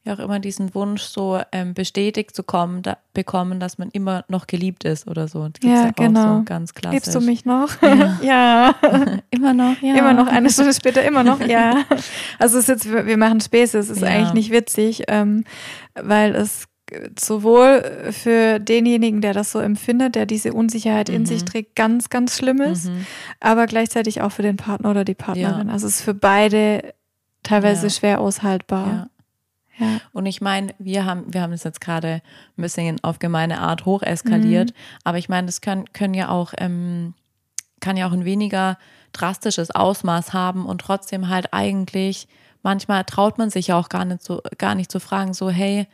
S1: ja auch immer diesen Wunsch so ähm, bestätigt zu kommen, da, bekommen, dass man immer noch geliebt ist oder so.
S2: Das ja, ja genau.
S1: So ganz klassisch.
S2: Liebst du mich noch? Ja. [laughs] ja. [laughs]
S1: immer noch, ja.
S2: Immer noch, eine Stunde später immer noch, ja. [laughs] Also es ist jetzt, wir machen Späße, es ist ja. eigentlich nicht witzig, ähm, weil es sowohl für denjenigen, der das so empfindet, der diese Unsicherheit mhm. in sich trägt, ganz, ganz schlimm ist, mhm. aber gleichzeitig auch für den Partner oder die Partnerin. Ja. Also es ist für beide teilweise ja. schwer aushaltbar. Ja.
S1: Und ich meine, wir haben, wir haben es jetzt gerade ein bisschen auf gemeine Art hoch eskaliert, mhm. aber ich meine, das können, können ja auch, ähm, kann ja auch ein weniger drastisches Ausmaß haben und trotzdem halt eigentlich, manchmal traut man sich ja auch gar nicht so, gar nicht zu fragen, so, hey,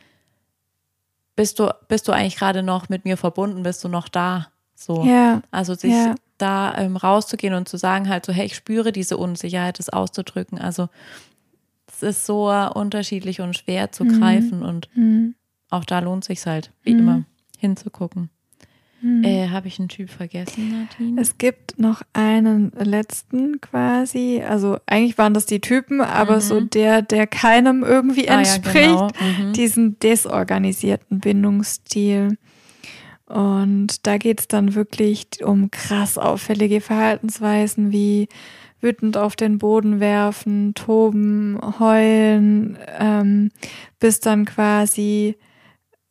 S1: bist du, bist du eigentlich gerade noch mit mir verbunden, bist du noch da? So.
S2: Ja.
S1: Also sich ja. da ähm, rauszugehen und zu sagen halt so, hey, ich spüre diese Unsicherheit, das auszudrücken. Also ist so unterschiedlich und schwer zu mhm. greifen und mhm. auch da lohnt sich halt, wie mhm. immer, hinzugucken. Hm. Äh, Habe ich einen Typ vergessen, Nadine?
S2: Es gibt noch einen letzten quasi. Also eigentlich waren das die Typen, aber mhm. so der, der keinem irgendwie entspricht, ah, ja, genau. mhm. diesen desorganisierten Bindungsstil. Und da geht es dann wirklich um krass auffällige Verhaltensweisen wie wütend auf den Boden werfen, toben, heulen, ähm, bis dann quasi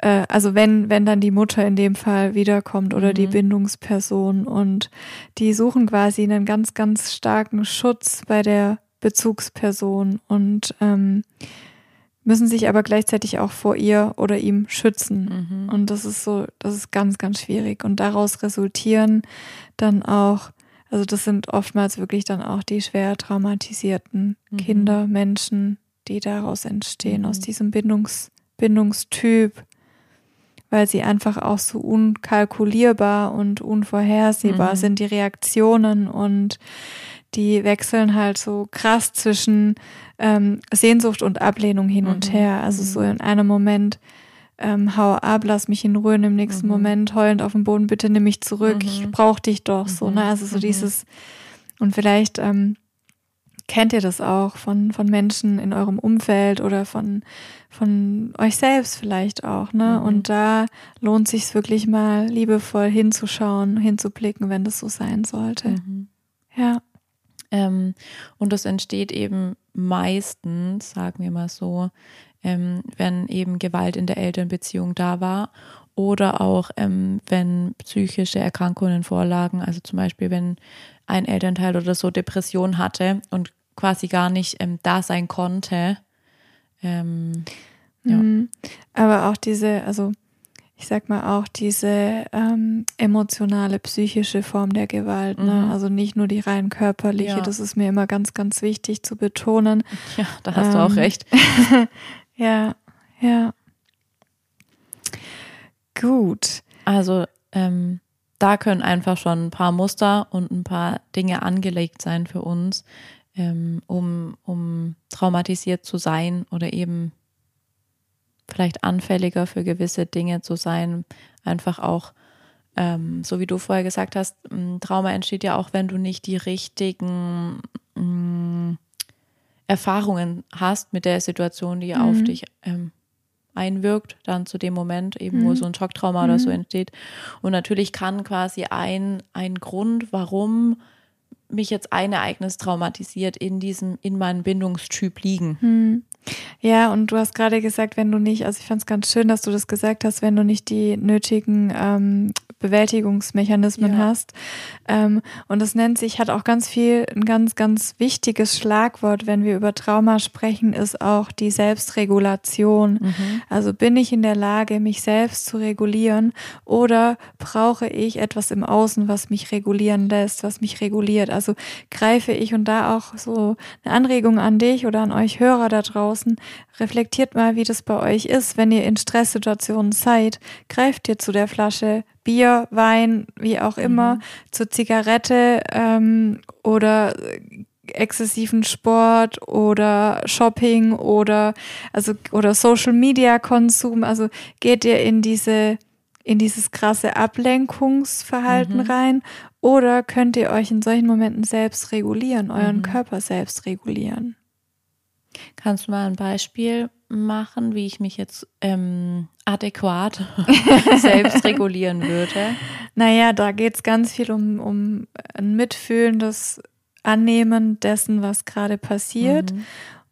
S2: äh, also wenn, wenn dann die Mutter in dem Fall wiederkommt oder mhm. die Bindungsperson und die suchen quasi einen ganz, ganz starken Schutz bei der Bezugsperson und ähm, müssen sich aber gleichzeitig auch vor ihr oder ihm schützen. Mhm. Und das ist so, das ist ganz, ganz schwierig. Und daraus resultieren dann auch, also das sind oftmals wirklich dann auch die schwer traumatisierten mhm. Kinder, Menschen, die daraus entstehen, aus mhm. diesem Bindungs, Bindungstyp weil sie einfach auch so unkalkulierbar und unvorhersehbar mhm. sind, die Reaktionen und die wechseln halt so krass zwischen ähm, Sehnsucht und Ablehnung hin mhm. und her. Also so mhm. in einem Moment ähm, hau ab, lass mich in Ruhe, im nächsten mhm. Moment heulend auf dem Boden, bitte nimm mich zurück, ich mhm. brauch dich doch, so, ne? Also so mhm. dieses, und vielleicht ähm, kennt ihr das auch von, von Menschen in eurem Umfeld oder von, von euch selbst vielleicht auch, ne? Mhm. Und da lohnt sich wirklich mal liebevoll hinzuschauen, hinzublicken, wenn das so sein sollte. Mhm. Ja.
S1: Ähm, und das entsteht eben meistens, sagen wir mal so, ähm, wenn eben Gewalt in der Elternbeziehung da war oder auch ähm, wenn psychische Erkrankungen vorlagen, also zum Beispiel wenn ein Elternteil oder so Depression hatte und quasi gar nicht ähm, da sein konnte. Ähm,
S2: ja. Mhm. Aber auch diese, also ich sag mal auch diese ähm, emotionale, psychische Form der Gewalt, ne? mhm. ne? also nicht nur die rein körperliche, ja. das ist mir immer ganz, ganz wichtig zu betonen.
S1: Ja, da hast du auch ähm, recht. [laughs]
S2: ja, ja. Gut.
S1: Also ähm, da können einfach schon ein paar Muster und ein paar Dinge angelegt sein für uns, ähm, um, um traumatisiert zu sein oder eben vielleicht anfälliger für gewisse Dinge zu sein. Einfach auch, ähm, so wie du vorher gesagt hast, Trauma entsteht ja auch, wenn du nicht die richtigen mm, Erfahrungen hast mit der Situation, die mhm. auf dich ähm, einwirkt, dann zu dem Moment, eben mhm. wo so ein Schocktrauma mhm. oder so mhm. entsteht. Und natürlich kann quasi ein, ein Grund, warum mich jetzt ein Ereignis traumatisiert, in diesem, in meinem Bindungstyp liegen.
S2: Hm. Ja, und du hast gerade gesagt, wenn du nicht, also ich fand es ganz schön, dass du das gesagt hast, wenn du nicht die nötigen ähm, Bewältigungsmechanismen ja. hast. Ähm, und das nennt sich, hat auch ganz viel, ein ganz, ganz wichtiges Schlagwort, wenn wir über Trauma sprechen, ist auch die Selbstregulation. Mhm. Also bin ich in der Lage, mich selbst zu regulieren oder brauche ich etwas im Außen, was mich regulieren lässt, was mich reguliert? Also greife ich und da auch so eine Anregung an dich oder an euch Hörer da draußen, reflektiert mal, wie das bei euch ist, wenn ihr in Stresssituationen seid, greift ihr zu der Flasche Bier, Wein, wie auch immer, mhm. zur Zigarette ähm, oder exzessiven Sport oder Shopping oder also oder Social Media Konsum. Also geht ihr in diese in dieses krasse Ablenkungsverhalten mhm. rein oder könnt ihr euch in solchen Momenten selbst regulieren, euren mhm. Körper selbst regulieren?
S1: Kannst du mal ein Beispiel machen, wie ich mich jetzt ähm, adäquat [laughs] selbst regulieren würde?
S2: Naja, da geht es ganz viel um, um ein mitfühlendes Annehmen dessen, was gerade passiert mhm.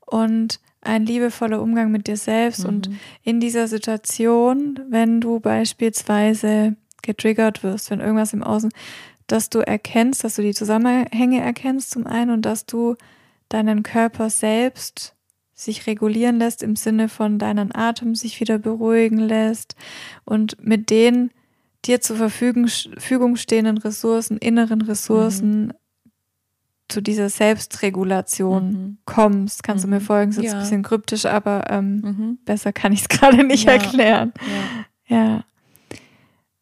S2: und ein liebevoller Umgang mit dir selbst. Mhm. Und in dieser Situation, wenn du beispielsweise getriggert wirst, wenn irgendwas im Außen, dass du erkennst, dass du die Zusammenhänge erkennst zum einen und dass du deinen Körper selbst sich regulieren lässt im Sinne von deinen Atem sich wieder beruhigen lässt und mit den dir zur Verfügung stehenden Ressourcen, inneren Ressourcen mhm. zu dieser Selbstregulation mhm. kommst. Kannst mhm. du mir mhm. folgen? Das ist ja. ein bisschen kryptisch, aber ähm, mhm. besser kann ich es [laughs] gerade nicht ja. erklären. Ja. ja.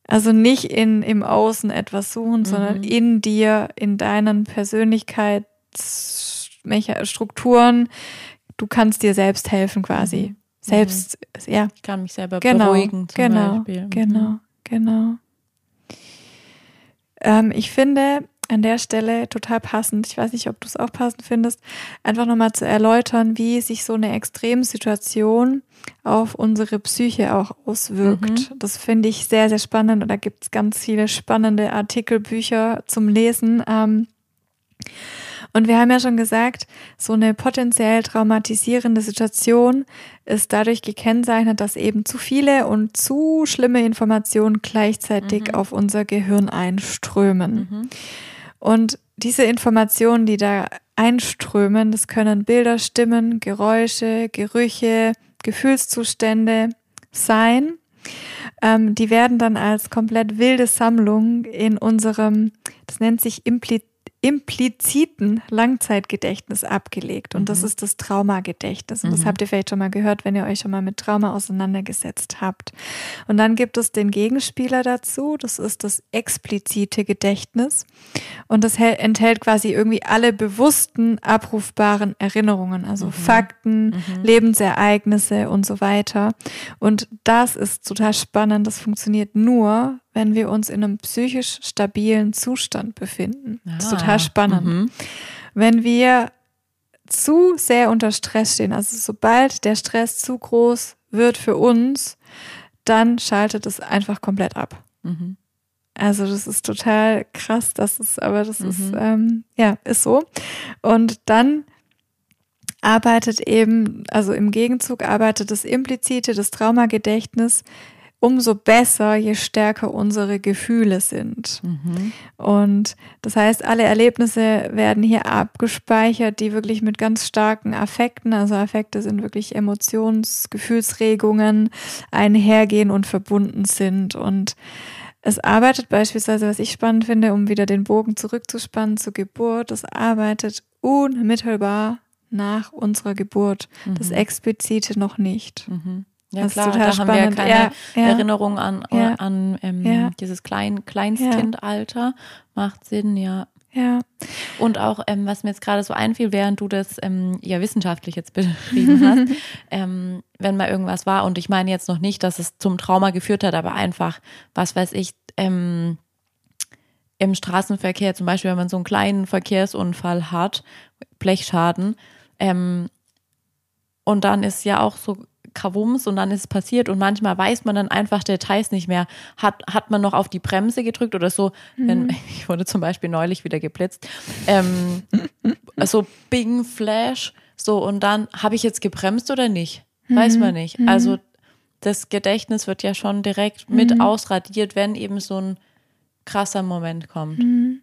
S2: Also nicht in, im Außen etwas suchen, sondern mhm. in dir, in deinen Persönlichkeitsstrukturen, du kannst dir selbst helfen quasi. Mhm. Selbst, mhm. ja.
S1: Ich kann mich selber genau, beruhigen zum
S2: genau,
S1: Beispiel.
S2: Genau, mhm. genau. ähm, ich finde an der Stelle total passend, ich weiß nicht, ob du es auch passend findest, einfach nochmal zu erläutern, wie sich so eine Extremsituation auf unsere Psyche auch auswirkt. Mhm. Das finde ich sehr, sehr spannend und da gibt es ganz viele spannende Artikel, Bücher zum Lesen. Ähm, und wir haben ja schon gesagt, so eine potenziell traumatisierende Situation ist dadurch gekennzeichnet, dass eben zu viele und zu schlimme Informationen gleichzeitig mhm. auf unser Gehirn einströmen. Mhm. Und diese Informationen, die da einströmen, das können Bilder, Stimmen, Geräusche, Gerüche, Gefühlszustände sein. Ähm, die werden dann als komplett wilde Sammlung in unserem, das nennt sich implizit impliziten Langzeitgedächtnis abgelegt. Und mhm. das ist das Traumagedächtnis. Und mhm. das habt ihr vielleicht schon mal gehört, wenn ihr euch schon mal mit Trauma auseinandergesetzt habt. Und dann gibt es den Gegenspieler dazu. Das ist das explizite Gedächtnis. Und das enthält quasi irgendwie alle bewussten, abrufbaren Erinnerungen, also mhm. Fakten, mhm. Lebensereignisse und so weiter. Und das ist total spannend. Das funktioniert nur, wenn wir uns in einem psychisch stabilen Zustand befinden. Ah, das ist ah, total spannend. Mhm. Wenn wir zu sehr unter Stress stehen, also sobald der Stress zu groß wird für uns, dann schaltet es einfach komplett ab. Mhm. Also das ist total krass, das ist, aber das mhm. ist, ähm, ja, ist so. Und dann arbeitet eben, also im Gegenzug arbeitet das implizite, das Traumagedächtnis umso besser, je stärker unsere Gefühle sind. Mhm. Und das heißt, alle Erlebnisse werden hier abgespeichert, die wirklich mit ganz starken Affekten, also Affekte sind wirklich Emotions-, Gefühlsregungen einhergehen und verbunden sind. Und es arbeitet beispielsweise, was ich spannend finde, um wieder den Bogen zurückzuspannen zur Geburt, es arbeitet unmittelbar nach unserer Geburt, mhm. das Explizite noch nicht.
S1: Mhm. Ja, das klar, da spannend. haben wir keine ja, ja. Erinnerung an, ja. an ähm, dieses Klein, Kleinstkindalter. Macht Sinn, ja.
S2: Ja.
S1: Und auch, ähm, was mir jetzt gerade so einfiel, während du das ähm, ja wissenschaftlich jetzt [laughs] beschrieben hast, [laughs] ähm, wenn mal irgendwas war, und ich meine jetzt noch nicht, dass es zum Trauma geführt hat, aber einfach, was weiß ich, ähm, im Straßenverkehr, zum Beispiel, wenn man so einen kleinen Verkehrsunfall hat, Blechschaden, ähm, und dann ist ja auch so Krawums und dann ist es passiert und manchmal weiß man dann einfach Details nicht mehr. Hat, hat man noch auf die Bremse gedrückt oder so? Mhm. Wenn, [laughs] ich wurde zum Beispiel neulich wieder geblitzt. Ähm, [laughs] so Bing Flash, so und dann habe ich jetzt gebremst oder nicht? Weiß mhm. man nicht. Mhm. Also das Gedächtnis wird ja schon direkt mit mhm. ausradiert, wenn eben so ein krasser Moment kommt. Mhm.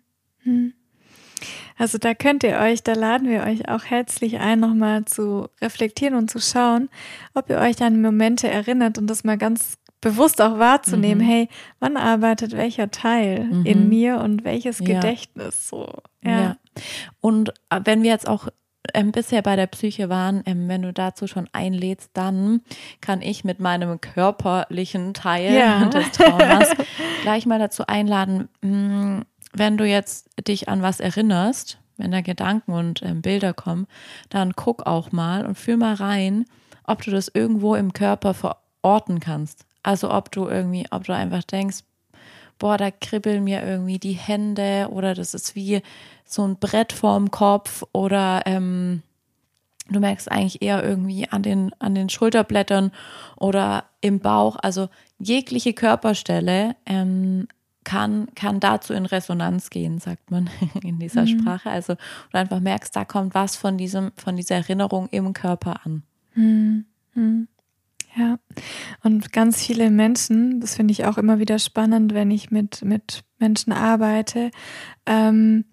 S2: Also da könnt ihr euch, da laden wir euch auch herzlich ein, nochmal zu reflektieren und zu schauen, ob ihr euch an Momente erinnert und das mal ganz bewusst auch wahrzunehmen, mhm. hey, wann arbeitet welcher Teil mhm. in mir und welches ja. Gedächtnis so. Ja. ja.
S1: Und äh, wenn wir jetzt auch ähm, bisher bei der Psyche waren, ähm, wenn du dazu schon einlädst, dann kann ich mit meinem körperlichen Teil ja. [laughs] des Traumas [laughs] gleich mal dazu einladen, mh, mm, wenn du jetzt dich an was erinnerst, wenn da Gedanken und ähm, Bilder kommen, dann guck auch mal und fühl mal rein, ob du das irgendwo im Körper verorten kannst. Also ob du irgendwie, ob du einfach denkst, boah, da kribbeln mir irgendwie die Hände oder das ist wie so ein Brett vorm Kopf oder ähm, du merkst eigentlich eher irgendwie an den, an den Schulterblättern oder im Bauch. Also jegliche Körperstelle ähm, kann, kann dazu in Resonanz gehen, sagt man [laughs] in dieser mhm. Sprache. Also du einfach merkst, da kommt was von diesem, von dieser Erinnerung im Körper an.
S2: Mhm. mhm. Ja, und ganz viele Menschen, das finde ich auch immer wieder spannend, wenn ich mit, mit Menschen arbeite, ähm,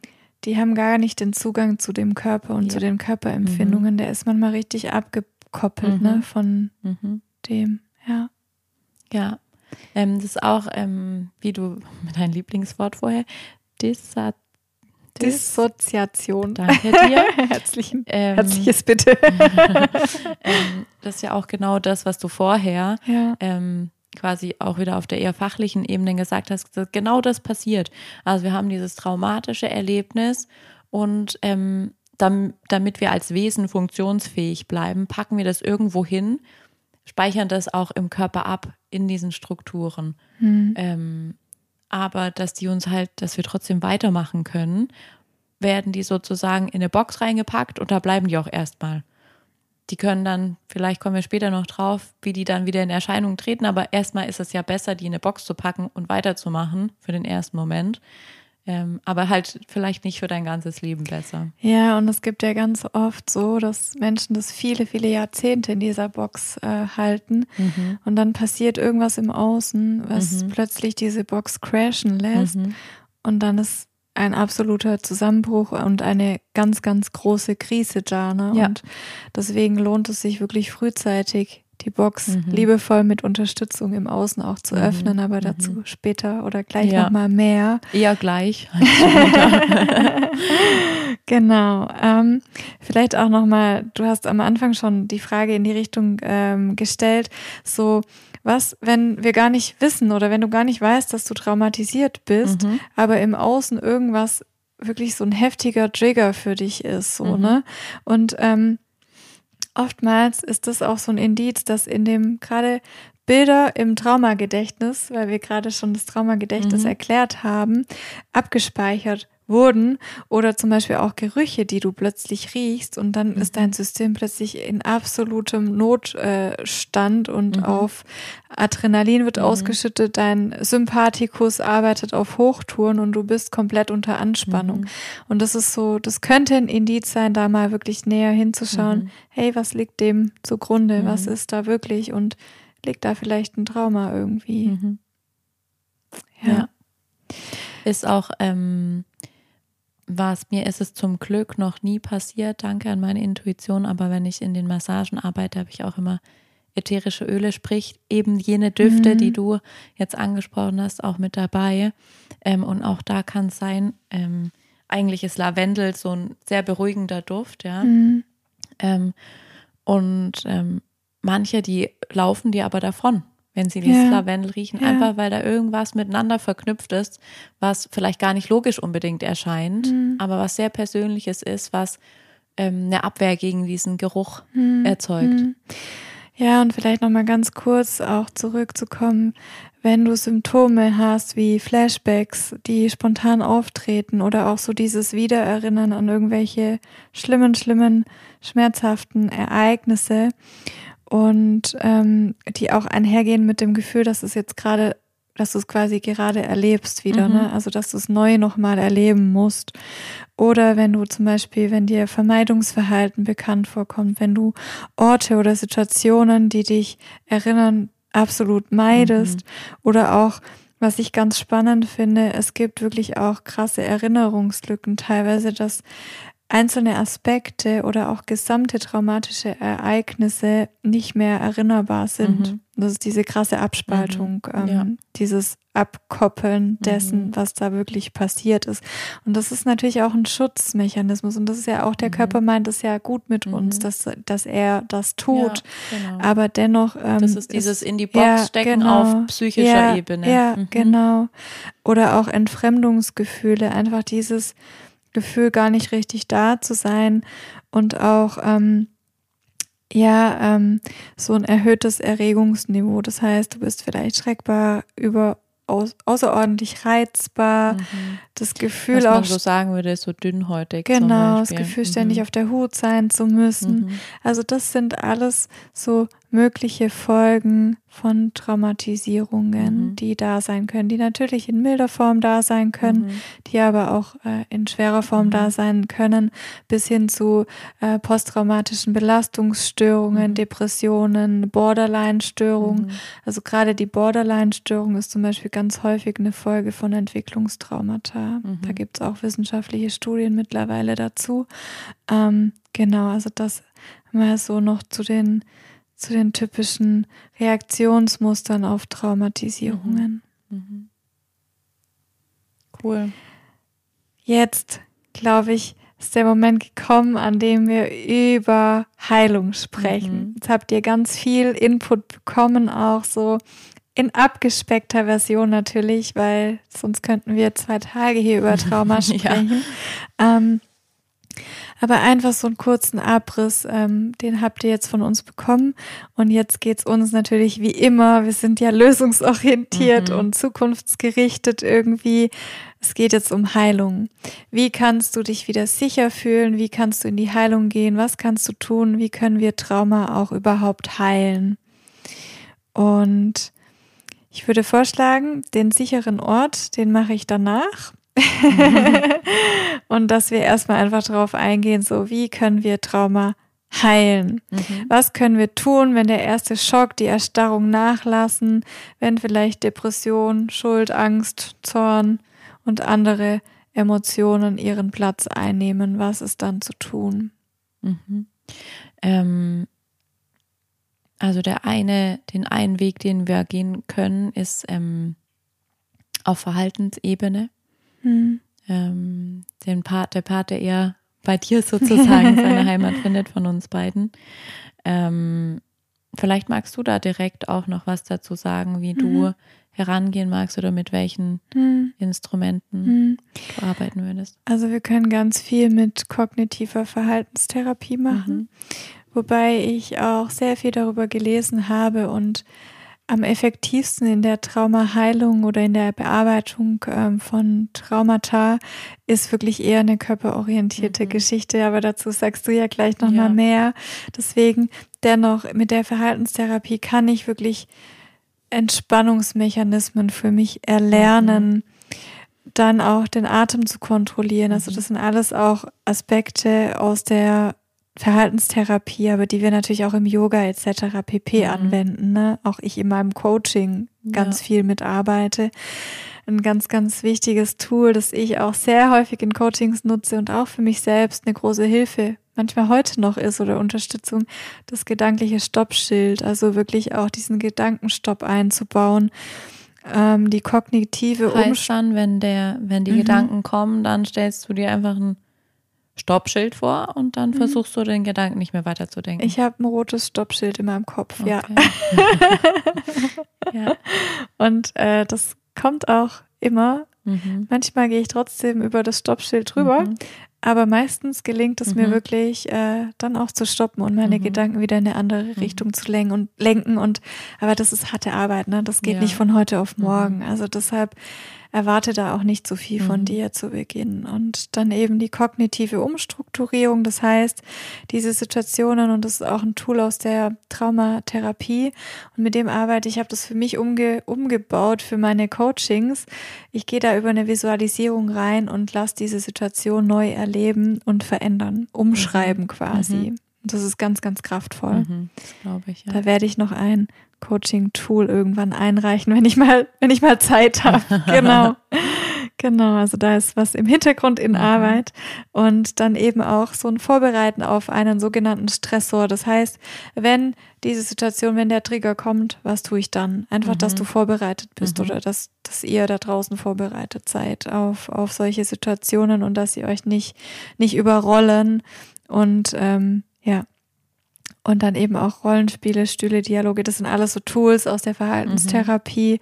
S2: die haben gar nicht den Zugang zu dem Körper und ja. zu den Körperempfindungen. Mhm. Der ist manchmal richtig abgekoppelt ne, mhm. von mhm. dem, ja.
S1: Ja, ähm, das ist auch, ähm, wie du [laughs] deinem Lieblingswort vorher, Dissat
S2: Dissoziation.
S1: Danke dir. [laughs]
S2: Herzlichen, ähm, herzliches Bitte. [laughs]
S1: ähm, das ist ja auch genau das, was du vorher ja. ähm, quasi auch wieder auf der eher fachlichen Ebene gesagt hast. Dass genau das passiert. Also wir haben dieses traumatische Erlebnis und ähm, damit wir als Wesen funktionsfähig bleiben, packen wir das irgendwo hin speichern das auch im Körper ab, in diesen Strukturen. Mhm. Ähm, aber dass die uns halt, dass wir trotzdem weitermachen können, werden die sozusagen in eine Box reingepackt und da bleiben die auch erstmal. Die können dann, vielleicht kommen wir später noch drauf, wie die dann wieder in Erscheinung treten, aber erstmal ist es ja besser, die in eine Box zu packen und weiterzumachen für den ersten Moment. Ähm, aber halt vielleicht nicht für dein ganzes Leben besser.
S2: Ja, und es gibt ja ganz oft so, dass Menschen das viele, viele Jahrzehnte in dieser Box äh, halten mhm. und dann passiert irgendwas im Außen, was mhm. plötzlich diese Box crashen lässt mhm. und dann ist ein absoluter Zusammenbruch und eine ganz, ganz große Krise da. Ne? Ja. Und deswegen lohnt es sich wirklich frühzeitig, die Box mhm. liebevoll mit Unterstützung im Außen auch zu mhm. öffnen, aber mhm. dazu mhm. später oder gleich ja. nochmal mehr.
S1: Eher gleich. [laughs]
S2: genau. Ähm, vielleicht auch nochmal, du hast am Anfang schon die Frage in die Richtung ähm, gestellt, so was, wenn wir gar nicht wissen oder wenn du gar nicht weißt, dass du traumatisiert bist, mhm. aber im Außen irgendwas wirklich so ein heftiger Trigger für dich ist, so, mhm. ne? Und ähm, oftmals ist das auch so ein Indiz, dass in dem gerade Bilder im Traumagedächtnis, weil wir gerade schon das Traumagedächtnis mhm. erklärt haben, abgespeichert wurden oder zum Beispiel auch Gerüche, die du plötzlich riechst und dann mhm. ist dein System plötzlich in absolutem Notstand und mhm. auf Adrenalin wird mhm. ausgeschüttet, dein Sympathikus arbeitet auf Hochtouren und du bist komplett unter Anspannung. Mhm. Und das ist so, das könnte ein Indiz sein, da mal wirklich näher hinzuschauen, mhm. hey, was liegt dem zugrunde, was mhm. ist da wirklich und liegt da vielleicht ein Trauma irgendwie.
S1: ja. ja. Ist auch ähm, was mir ist es zum Glück noch nie passiert, danke an meine Intuition, aber wenn ich in den Massagen arbeite, habe ich auch immer ätherische Öle, sprich eben jene Düfte, mhm. die du jetzt angesprochen hast, auch mit dabei. Ähm, und auch da kann es sein, ähm, eigentlich ist Lavendel so ein sehr beruhigender Duft, ja. Mhm. Ähm, und ähm, manche, die laufen dir aber davon wenn sie dieses ja. Lavendel riechen, ja. einfach weil da irgendwas miteinander verknüpft ist, was vielleicht gar nicht logisch unbedingt erscheint, mhm. aber was sehr Persönliches ist, was ähm, eine Abwehr gegen diesen Geruch mhm. erzeugt. Mhm.
S2: Ja, und vielleicht nochmal ganz kurz auch zurückzukommen, wenn du Symptome hast wie Flashbacks, die spontan auftreten oder auch so dieses Wiedererinnern an irgendwelche schlimmen, schlimmen, schmerzhaften Ereignisse und ähm, die auch einhergehen mit dem Gefühl, dass es jetzt gerade, dass du es quasi gerade erlebst wieder, mhm. ne? Also dass du es neu nochmal erleben musst. Oder wenn du zum Beispiel, wenn dir Vermeidungsverhalten bekannt vorkommt, wenn du Orte oder Situationen, die dich erinnern, absolut meidest. Mhm. Oder auch was ich ganz spannend finde, es gibt wirklich auch krasse Erinnerungslücken, teilweise, dass einzelne Aspekte oder auch gesamte traumatische Ereignisse nicht mehr erinnerbar sind. Mhm. Das ist diese krasse Abspaltung, mhm. ähm, ja. dieses Abkoppeln dessen, mhm. was da wirklich passiert ist. Und das ist natürlich auch ein Schutzmechanismus. Und das ist ja auch, der mhm. Körper meint es ja gut mit uns, mhm. dass, dass er das tut. Ja, genau. Aber dennoch.
S1: Ähm, das ist dieses ist, in die Box ja, stecken genau, auf psychischer Ebene.
S2: Ja, mhm. genau. Oder auch Entfremdungsgefühle, einfach dieses Gefühl, gar nicht richtig da zu sein und auch ähm, ja ähm, so ein erhöhtes Erregungsniveau. Das heißt, du bist vielleicht schreckbar über außerordentlich reizbar. Mhm. Das Gefühl Was
S1: man
S2: auch.
S1: so sagen würde, so dünnhäutig.
S2: Genau, das Gefühl, ständig mhm. auf der Hut sein zu müssen. Mhm. Also, das sind alles so mögliche Folgen von Traumatisierungen, mhm. die da sein können, die natürlich in milder Form da sein können, mhm. die aber auch äh, in schwerer Form mhm. da sein können, bis hin zu äh, posttraumatischen Belastungsstörungen, mhm. Depressionen, Borderline-Störungen. Mhm. Also gerade die Borderline-Störung ist zum Beispiel ganz häufig eine Folge von Entwicklungstraumata. Da mhm. gibt es auch wissenschaftliche Studien mittlerweile dazu. Ähm, genau, also das mal so noch zu den zu den typischen Reaktionsmustern auf Traumatisierungen. Mhm. Mhm.
S1: Cool.
S2: Jetzt, glaube ich, ist der Moment gekommen, an dem wir über Heilung sprechen. Mhm. Jetzt habt ihr ganz viel Input bekommen, auch so in abgespeckter Version natürlich, weil sonst könnten wir zwei Tage hier über Trauma [laughs] sprechen. ja. ähm, Aber einfach so einen kurzen Abriss, ähm, den habt ihr jetzt von uns bekommen. Und jetzt geht's uns natürlich wie immer, wir sind ja lösungsorientiert mhm. und zukunftsgerichtet irgendwie. Es geht jetzt um Heilung. Wie kannst du dich wieder sicher fühlen? Wie kannst du in die Heilung gehen? Was kannst du tun? Wie können wir Trauma auch überhaupt heilen? Und ich würde vorschlagen, den sicheren Ort, den mache ich danach. [laughs] und dass wir erstmal einfach darauf eingehen, so wie können wir Trauma heilen? Mhm. Was können wir tun, wenn der erste Schock, die Erstarrung nachlassen, wenn vielleicht Depression, Schuld, Angst, Zorn und andere Emotionen ihren Platz einnehmen? Was ist dann zu tun?
S1: Mhm. Ähm, also der eine, den einen Weg, den wir gehen können, ist ähm, auf Verhaltensebene. Mhm. Ähm, den Part, der Part, der eher bei dir sozusagen [laughs] seine Heimat findet von uns beiden. Ähm, vielleicht magst du da direkt auch noch was dazu sagen, wie mhm. du herangehen magst oder mit welchen mhm. Instrumenten mhm. du arbeiten würdest.
S2: Also wir können ganz viel mit kognitiver Verhaltenstherapie machen, mhm. wobei ich auch sehr viel darüber gelesen habe und am effektivsten in der Traumaheilung oder in der Bearbeitung ähm, von Traumata ist wirklich eher eine körperorientierte mhm. Geschichte, aber dazu sagst du ja gleich nochmal ja. mehr. Deswegen dennoch mit der Verhaltenstherapie kann ich wirklich Entspannungsmechanismen für mich erlernen. Mhm. Dann auch den Atem zu kontrollieren. Also mhm. das sind alles auch Aspekte aus der Verhaltenstherapie, aber die wir natürlich auch im Yoga etc. pp. Mhm. anwenden. Ne? Auch ich in meinem Coaching ganz ja. viel mitarbeite. Ein ganz, ganz wichtiges Tool, das ich auch sehr häufig in Coachings nutze und auch für mich selbst eine große Hilfe manchmal heute noch ist oder Unterstützung, das gedankliche Stoppschild, also wirklich auch diesen Gedankenstopp einzubauen. Ähm, die kognitive
S1: dann, wenn der, wenn die mhm. Gedanken kommen, dann stellst du dir einfach ein Stoppschild vor und dann mhm. versuchst du den Gedanken nicht mehr weiterzudenken.
S2: Ich habe ein rotes Stoppschild in meinem Kopf, okay. ja. [laughs] ja. Und äh, das kommt auch immer. Mhm. Manchmal gehe ich trotzdem über das Stoppschild drüber, mhm. aber meistens gelingt es mir mhm. wirklich, äh, dann auch zu stoppen und meine mhm. Gedanken wieder in eine andere mhm. Richtung zu lenken und lenken. Und aber das ist harte Arbeit, ne? Das geht ja. nicht von heute auf morgen. Also deshalb erwarte da auch nicht so viel von mhm. dir zu Beginn. Und dann eben die kognitive Umstrukturierung, das heißt, diese Situationen, und das ist auch ein Tool aus der Traumatherapie, und mit dem arbeite ich, habe das für mich umge umgebaut für meine Coachings. Ich gehe da über eine Visualisierung rein und lasse diese Situation neu erleben und verändern, umschreiben mhm. quasi. Mhm. Das ist ganz, ganz kraftvoll. Mhm, das glaube ich. Ja. Da werde ich noch ein Coaching-Tool irgendwann einreichen, wenn ich mal, wenn ich mal Zeit habe. [laughs] genau. Genau, also da ist was im Hintergrund in mhm. Arbeit und dann eben auch so ein Vorbereiten auf einen sogenannten Stressor. Das heißt, wenn diese Situation, wenn der Trigger kommt, was tue ich dann? Einfach, mhm. dass du vorbereitet bist mhm. oder dass, dass ihr da draußen vorbereitet seid auf, auf solche Situationen und dass sie euch nicht, nicht überrollen und ähm, ja, und dann eben auch Rollenspiele, Stühle, Dialoge, das sind alles so Tools aus der Verhaltenstherapie. Mhm.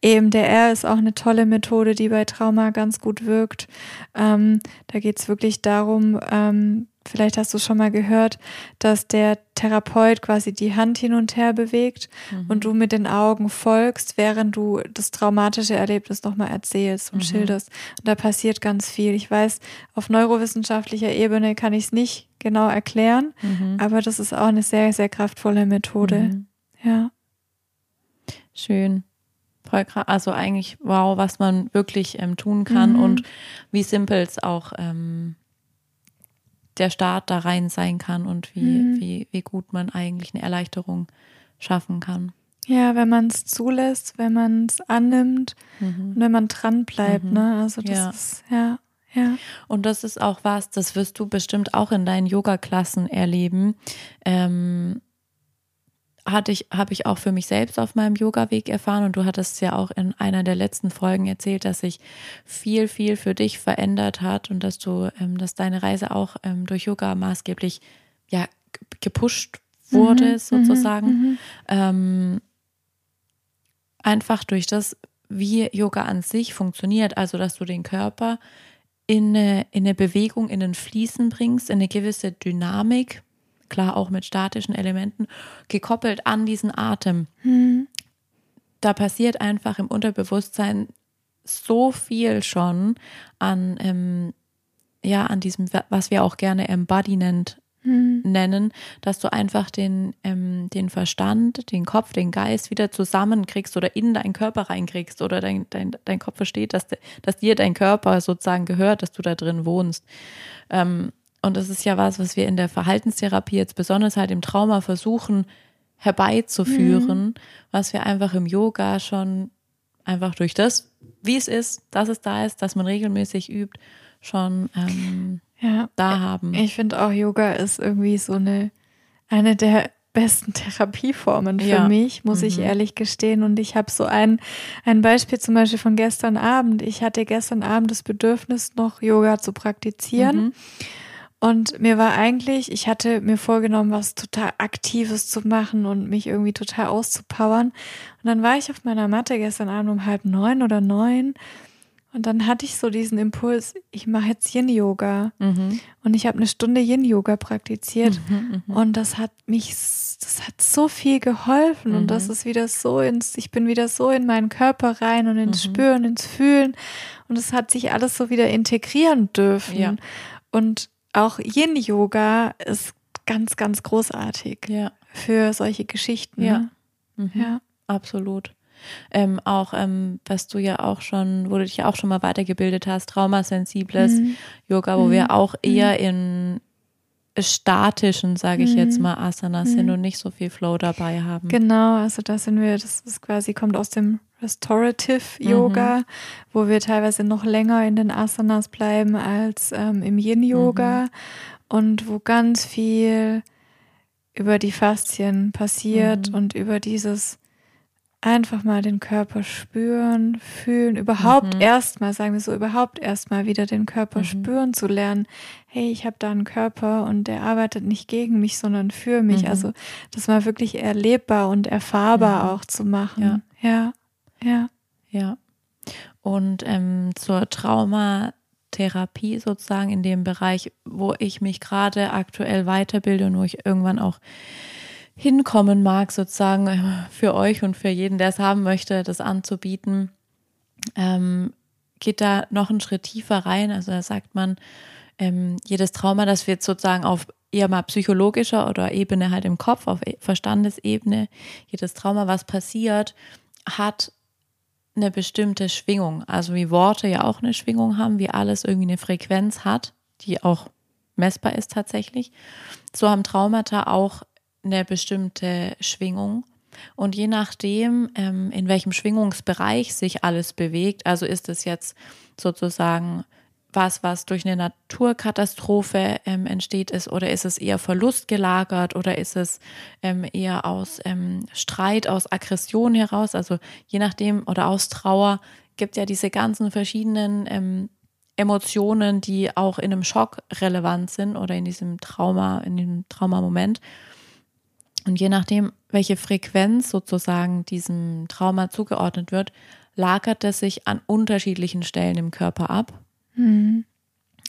S2: EMDR ist auch eine tolle Methode, die bei Trauma ganz gut wirkt. Ähm, da geht es wirklich darum, ähm, vielleicht hast du schon mal gehört, dass der Therapeut quasi die Hand hin und her bewegt mhm. und du mit den Augen folgst, während du das traumatische Erlebnis nochmal erzählst und mhm. schilderst. Und da passiert ganz viel. Ich weiß, auf neurowissenschaftlicher Ebene kann ich es nicht genau erklären, mhm. aber das ist auch eine sehr, sehr kraftvolle Methode. Mhm. Ja.
S1: Schön. Also eigentlich, wow, was man wirklich ähm, tun kann mhm. und wie simpel es auch ähm, der Start da rein sein kann und wie, mhm. wie, wie gut man eigentlich eine Erleichterung schaffen kann.
S2: Ja, wenn man es zulässt, wenn man es annimmt mhm. und wenn man dran bleibt, mhm. ne? Also das ja. ist, ja, ja.
S1: Und das ist auch was, das wirst du bestimmt auch in deinen Yoga-Klassen erleben. Ähm, hatte ich, habe ich auch für mich selbst auf meinem Yoga-Weg erfahren und du hattest ja auch in einer der letzten Folgen erzählt, dass sich viel, viel für dich verändert hat und dass du, ähm, dass deine Reise auch ähm, durch Yoga maßgeblich ja gepusht wurde, mhm, sozusagen. Mhm, mhm. ähm, einfach durch das, wie Yoga an sich funktioniert, also dass du den Körper in eine, in eine Bewegung, in ein Fließen bringst, in eine gewisse Dynamik, klar auch mit statischen Elementen, gekoppelt an diesen Atem. Mhm. Da passiert einfach im Unterbewusstsein so viel schon an, ähm, ja, an diesem, was wir auch gerne Embodiment hm. nennen, dass du einfach den, ähm, den Verstand, den Kopf, den Geist wieder zusammenkriegst oder in deinen Körper reinkriegst oder dein, dein, dein Kopf versteht, dass, dass dir dein Körper sozusagen gehört, dass du da drin wohnst. Ähm, und das ist ja was, was wir in der Verhaltenstherapie jetzt besonders halt im Trauma versuchen herbeizuführen, mhm. was wir einfach im Yoga schon einfach durch das, wie es ist, dass es da ist, dass man regelmäßig übt, schon ähm, ja, da haben.
S2: Ich finde auch Yoga ist irgendwie so eine, eine der besten Therapieformen für ja. mich, muss mhm. ich ehrlich gestehen. Und ich habe so ein, ein Beispiel zum Beispiel von gestern Abend. Ich hatte gestern Abend das Bedürfnis, noch Yoga zu praktizieren. Mhm. Und mir war eigentlich, ich hatte mir vorgenommen, was total Aktives zu machen und mich irgendwie total auszupowern. Und dann war ich auf meiner Matte gestern Abend um halb neun oder neun und dann hatte ich so diesen Impuls, ich mache jetzt Yin-Yoga. Mhm. Und ich habe eine Stunde Yin-Yoga praktiziert. Mhm, mhm, und das hat mich, das hat so viel geholfen. Und das mhm. ist wieder so ins, ich bin wieder so in meinen Körper rein und ins mhm. Spüren, ins Fühlen. Und es hat sich alles so wieder integrieren dürfen. Ja. Und auch Yin-Yoga ist ganz, ganz großartig
S1: ja.
S2: für solche Geschichten.
S1: Ja. Ne? ja. Absolut ähm, auch, ähm, was du ja auch schon, wo du dich ja auch schon mal weitergebildet hast, traumasensibles mhm. Yoga, wo mhm. wir auch mhm. eher in statischen, sage ich jetzt mhm. mal, Asanas sind mhm. und nicht so viel Flow dabei haben.
S2: Genau, also da sind wir, das ist quasi, kommt aus dem Restorative Yoga, mhm. wo wir teilweise noch länger in den Asanas bleiben als ähm, im Yin Yoga und wo ganz viel über die Faszien passiert und über dieses einfach mal den Körper spüren, fühlen, überhaupt mhm. erstmal, sagen wir so, überhaupt erstmal wieder den Körper mhm. spüren zu lernen. Hey, ich habe da einen Körper und der arbeitet nicht gegen mich, sondern für mich. Mhm. Also das mal wirklich erlebbar und erfahrbar auch zu machen. Ja, ja. Ja.
S1: ja. Und ähm, zur Traumatherapie sozusagen in dem Bereich, wo ich mich gerade aktuell weiterbilde und wo ich irgendwann auch hinkommen mag, sozusagen äh, für euch und für jeden, der es haben möchte, das anzubieten, ähm, geht da noch einen Schritt tiefer rein. Also da sagt man, ähm, jedes Trauma, das wird sozusagen auf eher mal psychologischer oder Ebene halt im Kopf, auf e-, Verstandesebene, jedes Trauma, was passiert, hat eine bestimmte Schwingung. Also wie Worte ja auch eine Schwingung haben, wie alles irgendwie eine Frequenz hat, die auch messbar ist tatsächlich. So haben Traumata auch eine bestimmte Schwingung. Und je nachdem, ähm, in welchem Schwingungsbereich sich alles bewegt, also ist es jetzt sozusagen was, was durch eine Naturkatastrophe ähm, entsteht ist, oder ist es eher Verlust gelagert, oder ist es ähm, eher aus ähm, Streit, aus Aggression heraus, also je nachdem, oder aus Trauer, gibt ja diese ganzen verschiedenen ähm, Emotionen, die auch in einem Schock relevant sind oder in diesem Trauma, in dem Traumamoment. Und je nachdem, welche Frequenz sozusagen diesem Trauma zugeordnet wird, lagert es sich an unterschiedlichen Stellen im Körper ab. Mhm.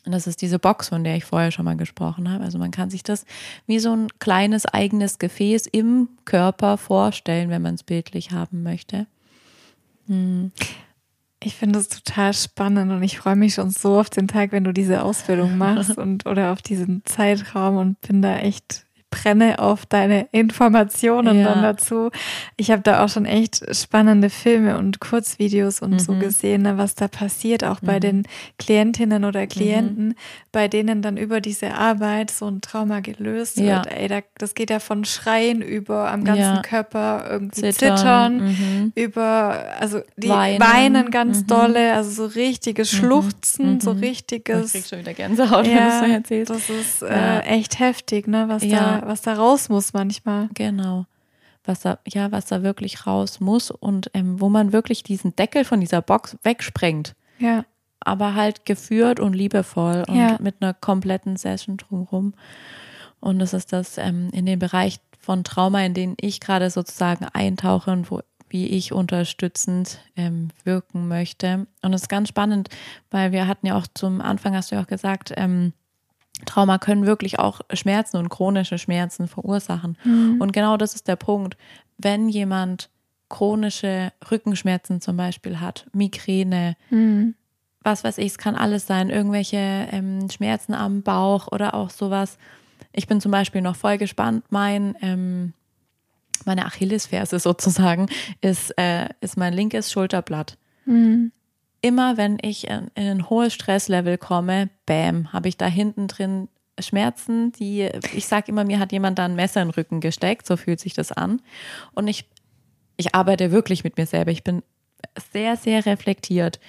S1: Und das ist diese Box, von der ich vorher schon mal gesprochen habe. Also man kann sich das wie so ein kleines eigenes Gefäß im Körper vorstellen, wenn man es bildlich haben möchte.
S2: Mhm. Ich finde es total spannend und ich freue mich schon so auf den Tag, wenn du diese Ausbildung [laughs] machst und oder auf diesen Zeitraum und bin da echt brenne auf deine Informationen ja. dann dazu. Ich habe da auch schon echt spannende Filme und Kurzvideos und mhm. so gesehen, ne, was da passiert, auch mhm. bei den Klientinnen oder Klienten, mhm. bei denen dann über diese Arbeit so ein Trauma gelöst ja. wird. Ey, da, das geht ja von Schreien über am ganzen ja. Körper irgendwie zittern, zittern mhm. über, also die weinen, weinen ganz mhm. dolle, also so richtiges mhm. Schluchzen, so richtiges. Ich
S1: krieg schon wieder Gänsehaut,
S2: wenn du so erzählst. Das ist äh, echt heftig, ne, was da was da raus muss manchmal.
S1: Genau. Was da, ja, was da wirklich raus muss und ähm, wo man wirklich diesen Deckel von dieser Box wegsprengt.
S2: Ja.
S1: Aber halt geführt und liebevoll und ja. mit einer kompletten Session drumherum. Und das ist das ähm, in dem Bereich von Trauma, in den ich gerade sozusagen eintauche und wo wie ich unterstützend ähm, wirken möchte. Und es ist ganz spannend, weil wir hatten ja auch zum Anfang, hast du ja auch gesagt, ähm, Trauma können wirklich auch Schmerzen und chronische Schmerzen verursachen. Mhm. Und genau das ist der Punkt. Wenn jemand chronische Rückenschmerzen zum Beispiel hat, Migräne, mhm. was weiß ich, es kann alles sein, irgendwelche ähm, Schmerzen am Bauch oder auch sowas. Ich bin zum Beispiel noch voll gespannt. Mein, ähm, meine Achillesferse sozusagen ist, äh, ist mein linkes Schulterblatt. Mhm immer wenn ich in, in ein hohes Stresslevel komme, bam, habe ich da hinten drin Schmerzen, die, ich sage immer, mir hat jemand da ein Messer in den Rücken gesteckt, so fühlt sich das an. Und ich, ich arbeite wirklich mit mir selber. Ich bin sehr, sehr reflektiert.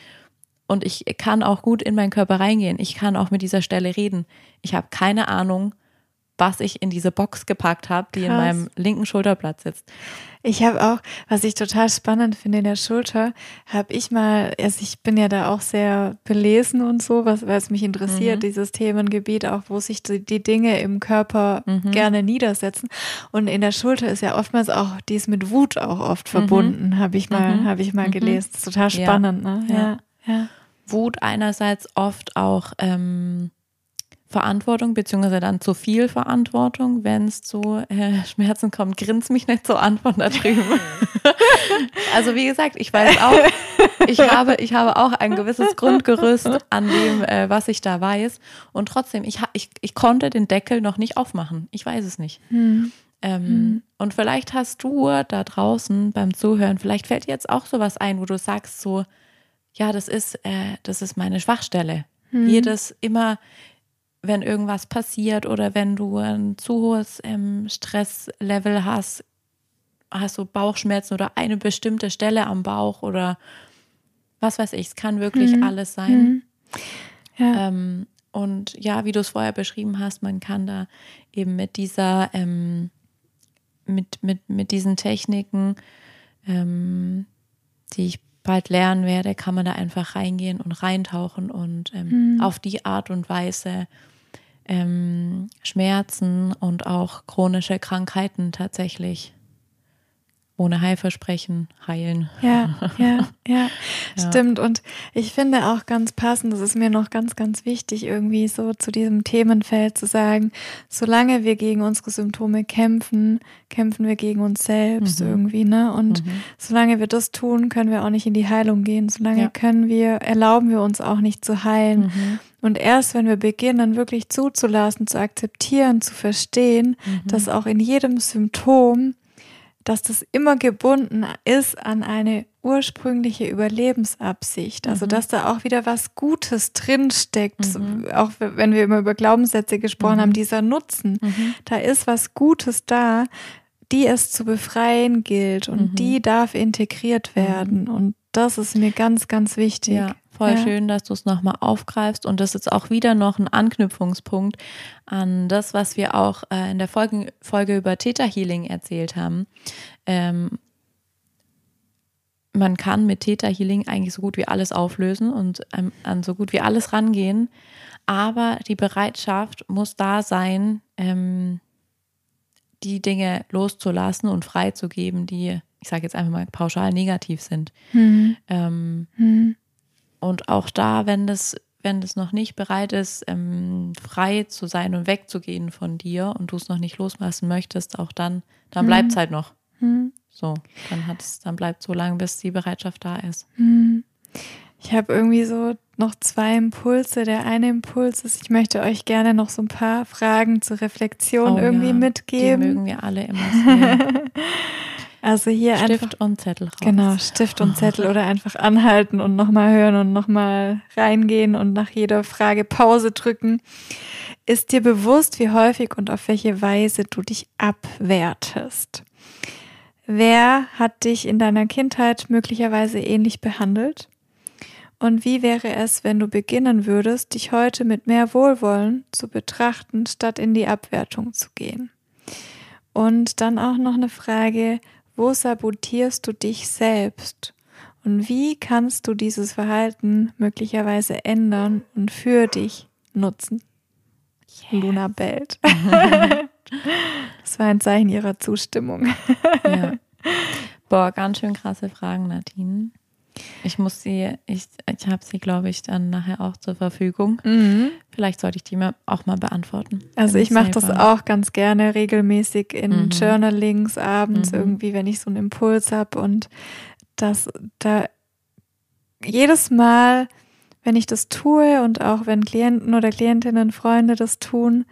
S1: Und ich kann auch gut in meinen Körper reingehen. Ich kann auch mit dieser Stelle reden. Ich habe keine Ahnung, was ich in diese Box gepackt habe, die Krass. in meinem linken Schulterblatt sitzt.
S2: Ich habe auch, was ich total spannend finde in der Schulter, habe ich mal, also ich bin ja da auch sehr belesen und so, was, was mich interessiert, mhm. dieses Themengebiet, auch wo sich die, die Dinge im Körper mhm. gerne niedersetzen. Und in der Schulter ist ja oftmals auch dies mit Wut auch oft mhm. verbunden, mhm. habe ich mal, habe ich mal gelesen. Das ist total spannend, ja. ne? Ja.
S1: ja. Wut einerseits oft auch ähm, Verantwortung, beziehungsweise dann zu viel Verantwortung, wenn es zu äh, Schmerzen kommt. Grins mich nicht so an von da drüben. [laughs] also wie gesagt, ich weiß auch, ich habe, ich habe auch ein gewisses Grundgerüst an dem, äh, was ich da weiß. Und trotzdem, ich, ich, ich konnte den Deckel noch nicht aufmachen. Ich weiß es nicht. Hm. Ähm, hm. Und vielleicht hast du da draußen beim Zuhören, vielleicht fällt dir jetzt auch sowas ein, wo du sagst so, ja, das ist, äh, das ist meine Schwachstelle. Hm. Jedes immer wenn irgendwas passiert oder wenn du ein zu hohes ähm, Stresslevel hast, hast du Bauchschmerzen oder eine bestimmte Stelle am Bauch oder was weiß ich, es kann wirklich mhm. alles sein. Mhm. Ja. Ähm, und ja, wie du es vorher beschrieben hast, man kann da eben mit dieser, ähm, mit, mit, mit diesen Techniken, ähm, die ich bald lernen werde, kann man da einfach reingehen und reintauchen und ähm, mhm. auf die Art und Weise ähm, Schmerzen und auch chronische Krankheiten tatsächlich ohne Heilversprechen heilen.
S2: Ja, [laughs] ja, ja, ja, stimmt. Und ich finde auch ganz passend, das ist mir noch ganz, ganz wichtig, irgendwie so zu diesem Themenfeld zu sagen, solange wir gegen unsere Symptome kämpfen, kämpfen wir gegen uns selbst mhm. irgendwie, ne? Und mhm. solange wir das tun, können wir auch nicht in die Heilung gehen. Solange ja. können wir, erlauben wir uns auch nicht zu heilen. Mhm. Und erst wenn wir beginnen, wirklich zuzulassen, zu akzeptieren, zu verstehen, mhm. dass auch in jedem Symptom dass das immer gebunden ist an eine ursprüngliche Überlebensabsicht. Also, mhm. dass da auch wieder was Gutes drinsteckt. Mhm. Auch wenn wir immer über Glaubenssätze gesprochen mhm. haben, dieser Nutzen. Mhm. Da ist was Gutes da, die es zu befreien gilt und mhm. die darf integriert werden. Mhm. Und das ist mir ganz, ganz wichtig.
S1: Ja. Voll ja. schön, dass du es nochmal aufgreifst. Und das ist auch wieder noch ein Anknüpfungspunkt an das, was wir auch äh, in der Folge, Folge über Theta Healing erzählt haben. Ähm, man kann mit Theta Healing eigentlich so gut wie alles auflösen und ähm, an so gut wie alles rangehen. Aber die Bereitschaft muss da sein, ähm, die Dinge loszulassen und freizugeben, die, ich sage jetzt einfach mal pauschal negativ sind. Mhm. Ähm, mhm. Und auch da, wenn das, wenn das noch nicht bereit ist, ähm, frei zu sein und wegzugehen von dir und du es noch nicht loslassen möchtest, auch dann, dann mhm. bleibt es halt noch. Mhm. So, dann hat es, dann bleibt so lange, bis die Bereitschaft da ist.
S2: Mhm. Ich habe irgendwie so noch zwei Impulse. Der eine Impuls ist, ich möchte euch gerne noch so ein paar Fragen zur Reflexion oh, irgendwie ja. mitgeben.
S1: Die mögen wir alle immer sehen. [laughs]
S2: Also hier
S1: Stift einfach, und Zettel raus.
S2: Genau, Stift und Zettel oder einfach anhalten und nochmal hören und nochmal reingehen und nach jeder Frage Pause drücken. Ist dir bewusst, wie häufig und auf welche Weise du dich abwertest? Wer hat dich in deiner Kindheit möglicherweise ähnlich behandelt? Und wie wäre es, wenn du beginnen würdest, dich heute mit mehr Wohlwollen zu betrachten, statt in die Abwertung zu gehen? Und dann auch noch eine Frage, wo sabotierst du dich selbst? Und wie kannst du dieses Verhalten möglicherweise ändern und für dich nutzen? Yes. Luna bellt. [laughs] das war ein Zeichen ihrer Zustimmung.
S1: ja. Boah, ganz schön krasse Fragen, Nadine. Ich muss sie, ich, ich habe sie, glaube ich, dann nachher auch zur Verfügung. Mhm. Vielleicht sollte ich die mir auch mal beantworten.
S2: Also ich mache das auch ganz gerne regelmäßig in mhm. Journalings abends mhm. irgendwie, wenn ich so einen Impuls habe und das da jedes Mal, wenn ich das tue und auch wenn Klienten oder Klientinnen, Freunde das tun,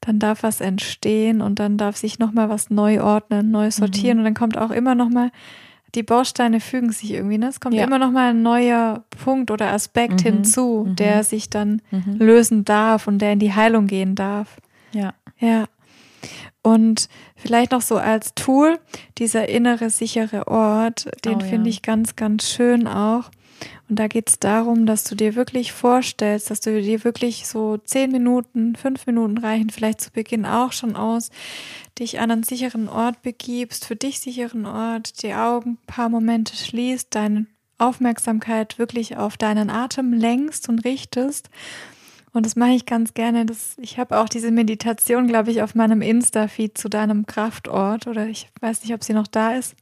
S2: dann darf was entstehen und dann darf sich nochmal was neu ordnen, neu sortieren mhm. und dann kommt auch immer nochmal die Bausteine fügen sich irgendwie, ne? Es kommt ja. immer noch mal ein neuer Punkt oder Aspekt mhm. hinzu, mhm. der sich dann mhm. lösen darf und der in die Heilung gehen darf.
S1: Ja.
S2: Ja. Und vielleicht noch so als Tool, dieser innere sichere Ort, den oh, finde ja. ich ganz, ganz schön auch. Und da geht es darum, dass du dir wirklich vorstellst, dass du dir wirklich so zehn Minuten, fünf Minuten reichen, vielleicht zu Beginn auch schon aus, dich an einen sicheren Ort begibst, für dich sicheren Ort, die Augen ein paar Momente schließt, deine Aufmerksamkeit wirklich auf deinen Atem lenkst und richtest. Und das mache ich ganz gerne. Das, ich habe auch diese Meditation, glaube ich, auf meinem Insta-Feed zu deinem Kraftort oder ich weiß nicht, ob sie noch da ist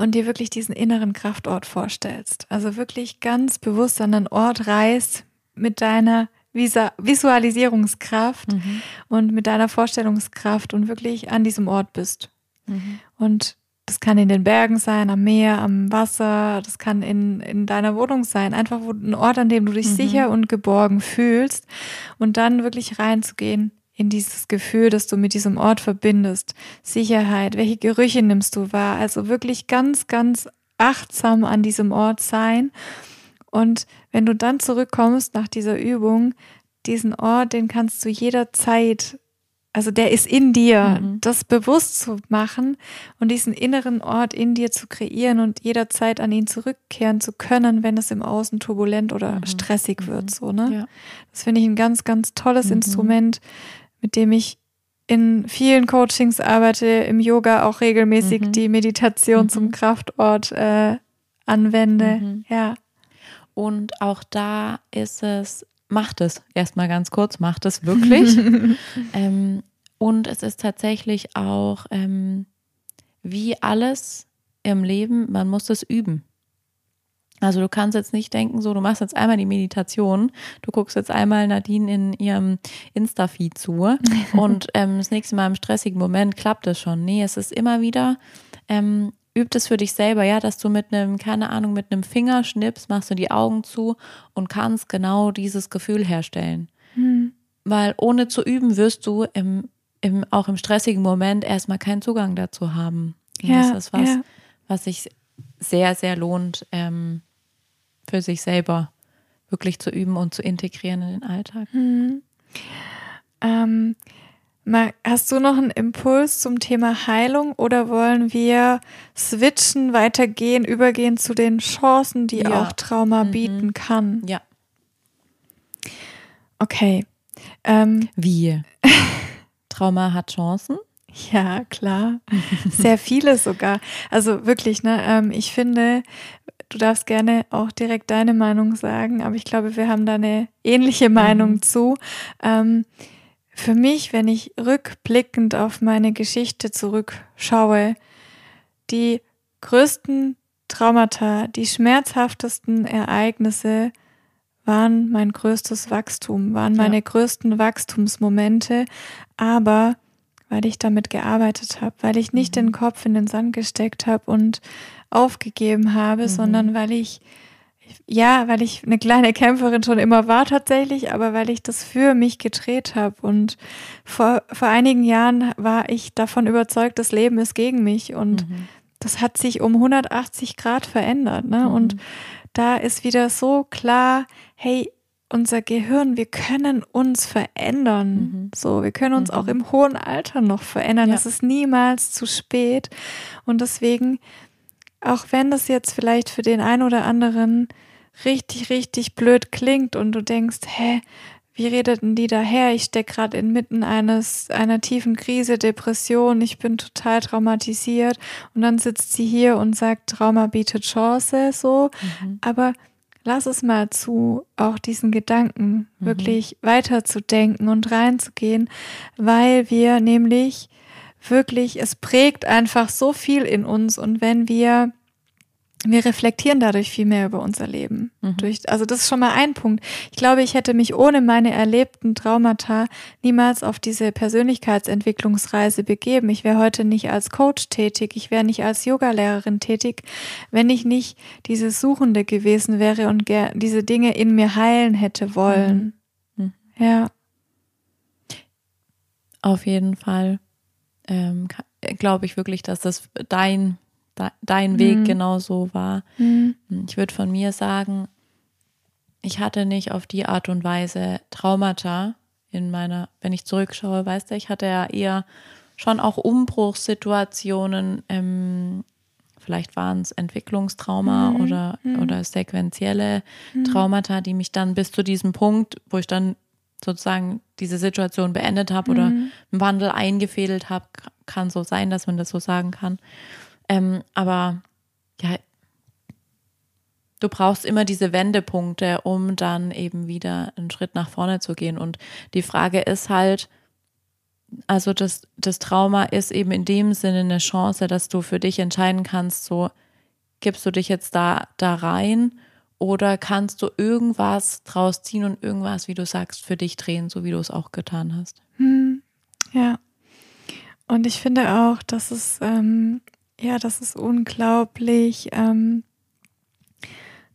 S2: und dir wirklich diesen inneren Kraftort vorstellst. Also wirklich ganz bewusst an einen Ort reist mit deiner Visualisierungskraft mhm. und mit deiner Vorstellungskraft und wirklich an diesem Ort bist. Mhm. Und das kann in den Bergen sein, am Meer, am Wasser, das kann in, in deiner Wohnung sein. Einfach ein Ort, an dem du dich mhm. sicher und geborgen fühlst und dann wirklich reinzugehen in dieses Gefühl, das du mit diesem Ort verbindest. Sicherheit, welche Gerüche nimmst du wahr? Also wirklich ganz, ganz achtsam an diesem Ort sein. Und wenn du dann zurückkommst nach dieser Übung, diesen Ort, den kannst du jederzeit, also der ist in dir, mhm. das bewusst zu machen und diesen inneren Ort in dir zu kreieren und jederzeit an ihn zurückkehren zu können, wenn es im Außen turbulent oder mhm. stressig wird, mhm. so, ne? Ja. Das finde ich ein ganz, ganz tolles mhm. Instrument, mit dem ich in vielen Coachings arbeite, im Yoga auch regelmäßig mhm. die Meditation mhm. zum Kraftort äh, anwende. Mhm. Ja.
S1: Und auch da ist es, macht es erstmal ganz kurz, macht es wirklich. [laughs] ähm, und es ist tatsächlich auch ähm, wie alles im Leben, man muss es üben. Also du kannst jetzt nicht denken, so du machst jetzt einmal die Meditation, du guckst jetzt einmal Nadine in ihrem Insta-Feed zu [laughs] und ähm, das nächste Mal im stressigen Moment klappt es schon. Nee, es ist immer wieder, ähm, übt es für dich selber, ja, dass du mit einem, keine Ahnung, mit einem Fingerschnips machst du die Augen zu und kannst genau dieses Gefühl herstellen. Mhm. Weil ohne zu üben wirst du im, im, auch im stressigen Moment erstmal keinen Zugang dazu haben. ja, das ist was, ja. was sich sehr, sehr lohnt, ähm, für sich selber wirklich zu üben und zu integrieren in den Alltag.
S2: Mhm. Ähm, hast du noch einen Impuls zum Thema Heilung oder wollen wir switchen, weitergehen, übergehen zu den Chancen, die ja. auch Trauma mhm. bieten kann?
S1: Ja.
S2: Okay.
S1: Ähm, Wie? [laughs] Trauma hat Chancen?
S2: Ja, klar. Sehr [laughs] viele sogar. Also wirklich, ne? Ähm, ich finde, Du darfst gerne auch direkt deine Meinung sagen, aber ich glaube, wir haben da eine ähnliche Meinung mhm. zu. Ähm, für mich, wenn ich rückblickend auf meine Geschichte zurückschaue, die größten Traumata, die schmerzhaftesten Ereignisse waren mein größtes Wachstum, waren meine ja. größten Wachstumsmomente, aber weil ich damit gearbeitet habe, weil ich nicht mhm. den Kopf in den Sand gesteckt habe und aufgegeben habe, mhm. sondern weil ich, ja, weil ich eine kleine Kämpferin schon immer war tatsächlich, aber weil ich das für mich gedreht habe. Und vor, vor einigen Jahren war ich davon überzeugt, das Leben ist gegen mich. Und mhm. das hat sich um 180 Grad verändert. Ne? Mhm. Und da ist wieder so klar, hey, unser Gehirn, wir können uns verändern. Mhm. So, wir können uns mhm. auch im hohen Alter noch verändern. Es ist niemals zu spät. Und deswegen auch wenn das jetzt vielleicht für den einen oder anderen richtig, richtig blöd klingt und du denkst, hä, wie redeten die daher? Ich stecke gerade inmitten eines einer tiefen Krise, Depression, ich bin total traumatisiert und dann sitzt sie hier und sagt, Trauma bietet Chance, so. Mhm. Aber lass es mal zu, auch diesen Gedanken mhm. wirklich weiterzudenken und reinzugehen, weil wir nämlich wirklich, es prägt einfach so viel in uns und wenn wir wir reflektieren dadurch viel mehr über unser Leben. Mhm. Durch, also das ist schon mal ein Punkt. Ich glaube, ich hätte mich ohne meine erlebten Traumata niemals auf diese Persönlichkeitsentwicklungsreise begeben. Ich wäre heute nicht als Coach tätig, ich wäre nicht als Yogalehrerin tätig, wenn ich nicht diese Suchende gewesen wäre und diese Dinge in mir heilen hätte wollen. Mhm. Mhm. Ja.
S1: Auf jeden Fall ähm, glaube ich wirklich, dass das dein dein Weg mhm. genauso war. Mhm. Ich würde von mir sagen, ich hatte nicht auf die Art und Weise Traumata in meiner, wenn ich zurückschaue, weißt du, ich hatte ja eher schon auch Umbruchssituationen, ähm, vielleicht waren es Entwicklungstrauma mhm. oder, mhm. oder sequentielle mhm. Traumata, die mich dann bis zu diesem Punkt, wo ich dann sozusagen diese Situation beendet habe oder mhm. einen Wandel eingefädelt habe, kann so sein, dass man das so sagen kann. Ähm, aber ja, du brauchst immer diese Wendepunkte, um dann eben wieder einen Schritt nach vorne zu gehen. Und die Frage ist halt, also das, das Trauma ist eben in dem Sinne eine Chance, dass du für dich entscheiden kannst, so gibst du dich jetzt da, da rein oder kannst du irgendwas draus ziehen und irgendwas, wie du sagst, für dich drehen, so wie du es auch getan hast.
S2: Hm, ja. Und ich finde auch, dass es ähm, ja, das ist unglaublich ähm,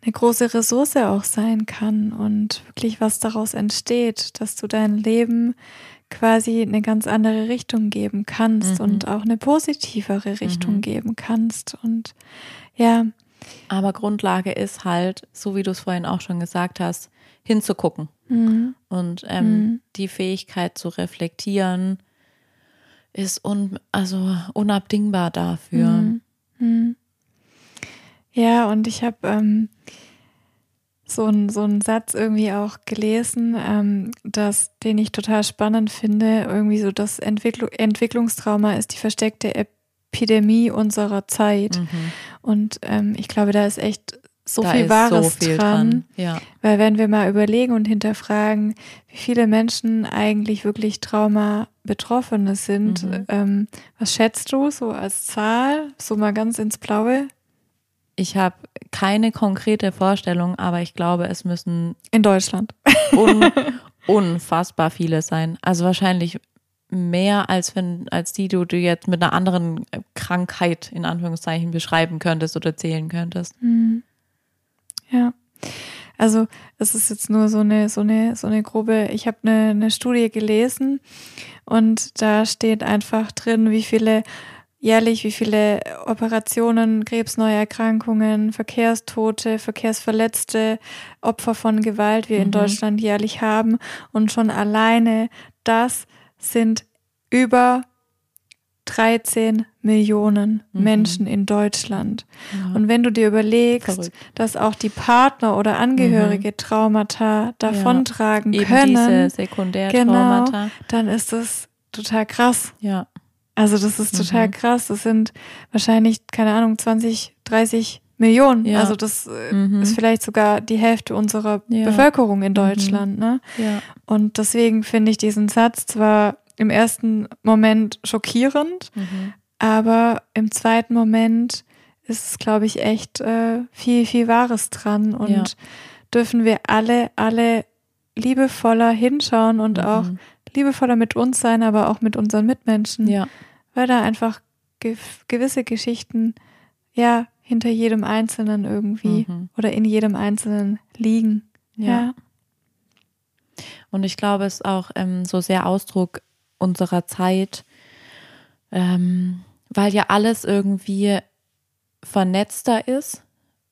S2: eine große Ressource auch sein kann und wirklich was daraus entsteht, dass du dein Leben quasi eine ganz andere Richtung geben kannst mhm. und auch eine positivere Richtung mhm. geben kannst und ja.
S1: Aber Grundlage ist halt, so wie du es vorhin auch schon gesagt hast, hinzugucken mhm. und ähm, mhm. die Fähigkeit zu reflektieren, ist un, also unabdingbar dafür. Mhm. Mhm.
S2: Ja, und ich habe ähm, so, ein, so einen Satz irgendwie auch gelesen, ähm, dass, den ich total spannend finde. Irgendwie so, das Entwicklu Entwicklungstrauma ist die versteckte Epidemie unserer Zeit. Mhm. Und ähm, ich glaube, da ist echt so da viel Wahres so viel dran. dran. Ja. Weil wenn wir mal überlegen und hinterfragen, wie viele Menschen eigentlich wirklich Trauma Betroffene sind, mhm. ähm, was schätzt du so als Zahl, so mal ganz ins Blaue?
S1: Ich habe keine konkrete Vorstellung, aber ich glaube, es müssen
S2: in Deutschland
S1: un [laughs] unfassbar viele sein. Also wahrscheinlich mehr als wenn als die, die du jetzt mit einer anderen Krankheit in Anführungszeichen beschreiben könntest oder zählen könntest.
S2: Mhm. Ja. Also es ist jetzt nur so eine, so eine, so eine grobe, ich habe eine, eine Studie gelesen und da steht einfach drin, wie viele jährlich, wie viele Operationen, Krebsneuerkrankungen, Verkehrstote, Verkehrsverletzte, Opfer von Gewalt wir mhm. in Deutschland jährlich haben. Und schon alleine das sind über 13 Millionen mhm. Menschen in Deutschland. Ja. Und wenn du dir überlegst, Verrückt. dass auch die Partner oder Angehörige mhm. Traumata davontragen ja. können, genau, dann ist das total krass.
S1: Ja.
S2: Also das ist total mhm. krass. Das sind wahrscheinlich, keine Ahnung, 20, 30 Millionen. Ja. Also das äh, mhm. ist vielleicht sogar die Hälfte unserer ja. Bevölkerung in mhm. Deutschland. Ne?
S1: Ja.
S2: Und deswegen finde ich diesen Satz zwar im ersten Moment schockierend, mhm. aber im zweiten Moment ist es, glaube ich, echt äh, viel, viel Wahres dran und dürfen wir alle, alle liebevoller hinschauen und mhm. auch liebevoller mit uns sein, aber auch mit unseren Mitmenschen.
S1: Ja.
S2: Weil da einfach ge gewisse Geschichten ja hinter jedem Einzelnen irgendwie mhm. oder in jedem Einzelnen liegen. Ja. ja.
S1: Und ich glaube, es ist auch ähm, so sehr Ausdruck unserer Zeit, ähm, weil ja alles irgendwie vernetzter ist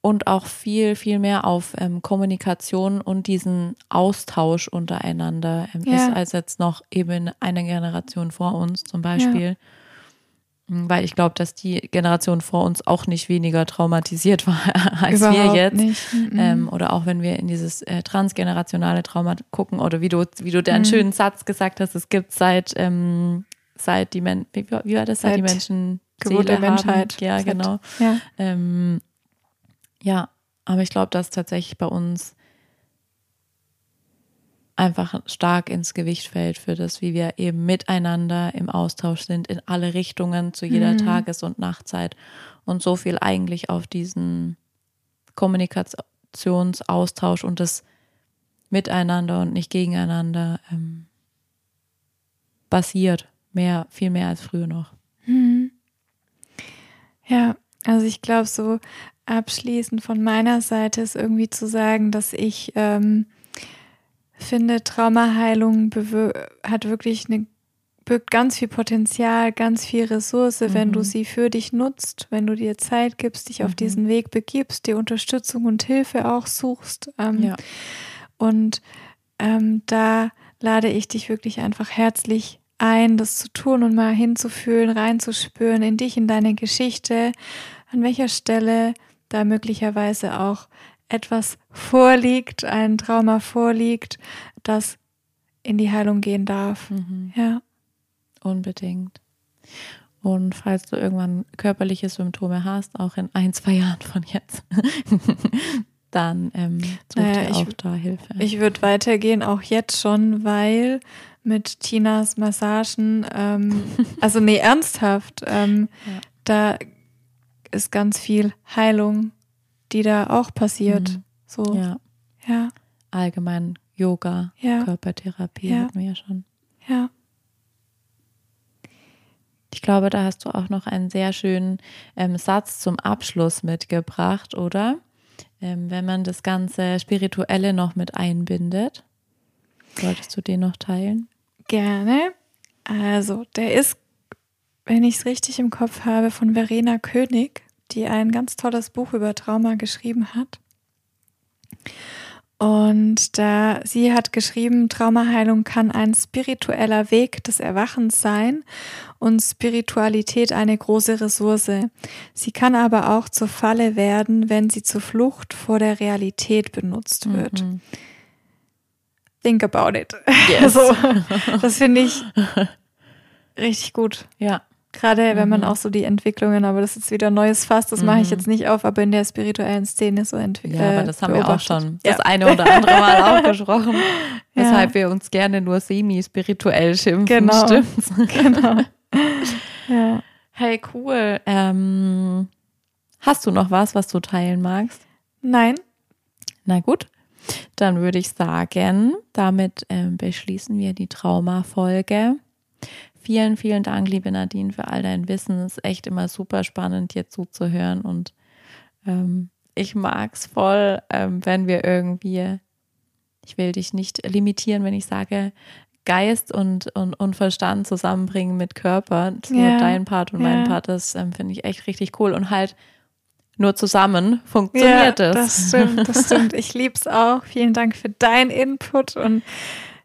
S1: und auch viel, viel mehr auf ähm, Kommunikation und diesen Austausch untereinander ähm, ja. ist, als jetzt noch eben eine Generation vor uns zum Beispiel. Ja. Weil ich glaube, dass die Generation vor uns auch nicht weniger traumatisiert war [laughs] als Überhaupt wir jetzt. Mhm. Ähm, oder auch wenn wir in dieses äh, transgenerationale Trauma gucken oder wie du, wie du deinen mhm. schönen Satz gesagt hast, es gibt seit, ähm, seit die Men wie, wie war das, seit, seit die Menschen
S2: Geburt der Menschheit.
S1: Haben. Ja, seit, genau. Ja. Ähm, ja, aber ich glaube, dass tatsächlich bei uns einfach stark ins Gewicht fällt für das, wie wir eben miteinander im Austausch sind, in alle Richtungen zu jeder mhm. Tages- und Nachtzeit und so viel eigentlich auf diesen Kommunikationsaustausch und das Miteinander und nicht gegeneinander ähm, basiert. Mehr, viel mehr als früher noch. Mhm.
S2: Ja, also ich glaube, so abschließend von meiner Seite ist irgendwie zu sagen, dass ich ähm, finde, Traumaheilung hat wirklich eine birgt ganz viel Potenzial, ganz viel Ressource, mhm. wenn du mhm. sie für dich nutzt, wenn du dir Zeit gibst, dich mhm. auf diesen Weg begibst, dir Unterstützung und Hilfe auch suchst. Ähm, ja. Und ähm, da lade ich dich wirklich einfach herzlich ein, das zu tun und mal hinzufühlen, reinzuspüren in dich, in deine Geschichte, an welcher Stelle da möglicherweise auch etwas vorliegt, ein Trauma vorliegt, das in die Heilung gehen darf. Mhm. Ja.
S1: Unbedingt. Und falls du irgendwann körperliche Symptome hast, auch in ein, zwei Jahren von jetzt, [laughs] dann ähm, such naja, dir auch ich, da Hilfe.
S2: Ich würde weitergehen, auch jetzt schon, weil mit Tinas Massagen, ähm, [laughs] also nee, ernsthaft, ähm, ja. da ist ganz viel Heilung die da auch passiert. Mhm. So.
S1: Ja. ja. Allgemein Yoga, ja. Körpertherapie ja. hatten wir ja schon.
S2: Ja.
S1: Ich glaube, da hast du auch noch einen sehr schönen ähm, Satz zum Abschluss mitgebracht, oder? Ähm, wenn man das ganze Spirituelle noch mit einbindet. Solltest du den noch teilen?
S2: Gerne. Also, der ist, wenn ich es richtig im Kopf habe, von Verena König die ein ganz tolles Buch über Trauma geschrieben hat. Und da sie hat geschrieben, Traumaheilung kann ein spiritueller Weg des Erwachens sein und Spiritualität eine große Ressource. Sie kann aber auch zur Falle werden, wenn sie zur Flucht vor der Realität benutzt wird. Mhm. Think about it. Yes. [laughs] so, das finde ich richtig gut.
S1: Ja.
S2: Gerade wenn man mhm. auch so die Entwicklungen, aber das ist wieder ein neues Fass, das mhm. mache ich mhm. jetzt nicht auf, aber in der spirituellen Szene so entwickelt.
S1: Ja, aber das haben wir auch schon das ja. eine oder andere Mal auch [laughs] gesprochen, ja. weshalb wir uns gerne nur semi-spirituell schimpfen.
S2: Genau. Stimmt's? [laughs] Genau. [laughs]
S1: ja. Hey, cool. Ähm, hast du noch was, was du teilen magst?
S2: Nein.
S1: Na gut. Dann würde ich sagen, damit ähm, beschließen wir die Trauma-Folge. Vielen, vielen Dank, liebe Nadine, für all dein Wissen. Es ist echt immer super spannend, dir zuzuhören. Und ähm, ich mag es voll, ähm, wenn wir irgendwie, ich will dich nicht limitieren, wenn ich sage, Geist und, und, und Verstand zusammenbringen mit Körper. Ist ja. dein Part und ja. mein Part. Das ähm, finde ich echt richtig cool. Und halt nur zusammen funktioniert
S2: es. Ja, das stimmt, das stimmt. Ich liebe es auch. Vielen Dank für deinen Input und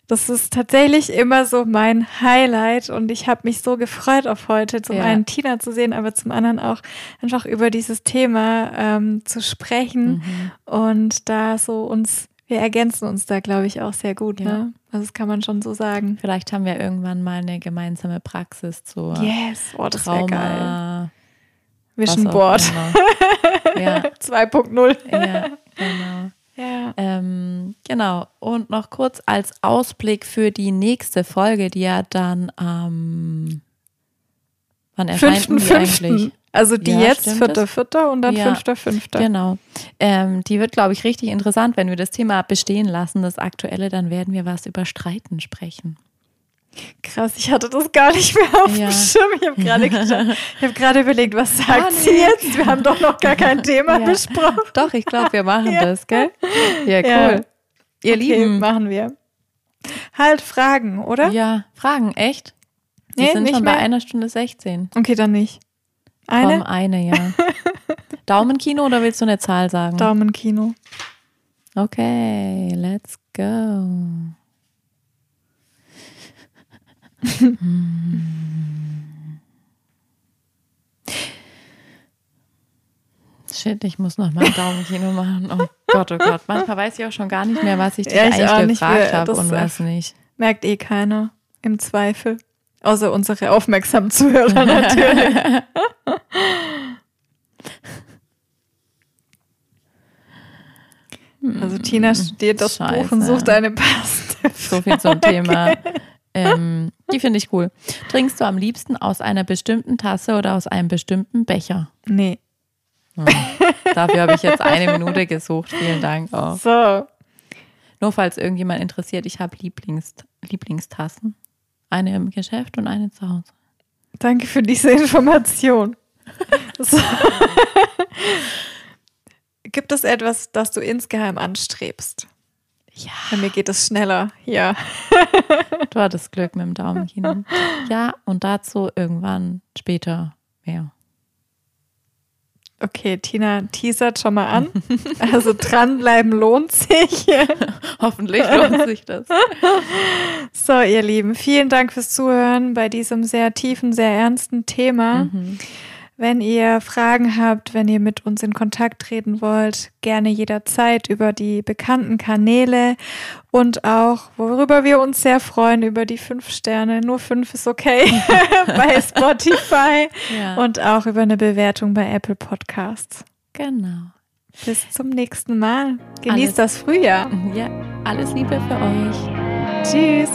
S2: das ist tatsächlich immer so mein Highlight und ich habe mich so gefreut auf heute, zum ja. einen Tina zu sehen, aber zum anderen auch einfach über dieses Thema ähm, zu sprechen mhm. und da so uns, wir ergänzen uns da, glaube ich, auch sehr gut. Ja. Ne? Also das kann man schon so sagen.
S1: Vielleicht haben wir irgendwann mal eine gemeinsame Praxis zur
S2: yes. oh, das Trauma. Geil. Vision Board. ja. [laughs] 2.0.
S1: Ja, genau. Ja. Ähm, genau. Und noch kurz als Ausblick für die nächste Folge, die ja dann am ähm, wann erscheint
S2: Fünften, die eigentlich? Also die ja, jetzt, vierter, vierter und dann ja, fünfter, fünfter.
S1: Genau. Ähm, die wird, glaube ich, richtig interessant, wenn wir das Thema bestehen lassen, das Aktuelle, dann werden wir was über Streiten sprechen.
S2: Krass, ich hatte das gar nicht mehr auf ja. dem Schirm. Ich habe gerade [laughs] hab überlegt, was sagt oh, nee. sie jetzt? Wir haben doch noch gar kein [laughs] Thema ja. besprochen.
S1: Doch, ich glaube, wir machen [laughs] ja. das, gell? Ja, cool.
S2: Ihr okay, Lieben. machen wir. Halt Fragen, oder?
S1: Ja, Fragen, echt? Wir nee, sind schon mehr? bei einer Stunde 16.
S2: Okay, dann nicht.
S1: Eine? Komm, eine, ja. Daumenkino oder willst du eine Zahl sagen?
S2: Daumenkino.
S1: Okay, let's go. Shit, ich muss noch mal ein Daumenkino machen. Oh Gott, oh Gott. Manchmal weiß ich auch schon gar nicht mehr, was ich dich ja, ich eigentlich gefragt habe und was nicht.
S2: Merkt eh keiner. Im Zweifel. Außer unsere aufmerksamen Zuhörer natürlich. [laughs] also Tina studiert das Scheiße. Buch und sucht eine passende
S1: so viel zum. Thema. [laughs] Ähm, die finde ich cool. Trinkst du am liebsten aus einer bestimmten Tasse oder aus einem bestimmten Becher?
S2: Nee.
S1: Hm. Dafür habe ich jetzt eine Minute gesucht. Vielen Dank auch.
S2: So.
S1: Nur falls irgendjemand interessiert, ich habe Lieblings Lieblingstassen. Eine im Geschäft und eine zu Hause.
S2: Danke für diese Information. So. [laughs] Gibt es etwas, das du insgeheim anstrebst?
S1: Ja.
S2: Bei mir geht es schneller. Ja.
S1: Du hattest Glück mit dem Daumenkino. [laughs] Ja, und dazu irgendwann später mehr.
S2: Okay, Tina teasert schon mal an. Also dranbleiben lohnt sich. [laughs]
S1: Hoffentlich lohnt sich das. [laughs]
S2: So, ihr Lieben, vielen Dank fürs Zuhören bei diesem sehr tiefen, sehr ernsten Thema. Mhm. Wenn ihr Fragen habt, wenn ihr mit uns in Kontakt treten wollt, gerne jederzeit über die bekannten Kanäle und auch, worüber wir uns sehr freuen, über die fünf Sterne. Nur fünf ist okay [laughs] [laughs] bei Spotify ja. und auch über eine Bewertung bei Apple Podcasts.
S1: Genau.
S2: Bis zum nächsten Mal. Genießt alles, das Frühjahr.
S1: Ja, alles Liebe für euch.
S2: Tschüss.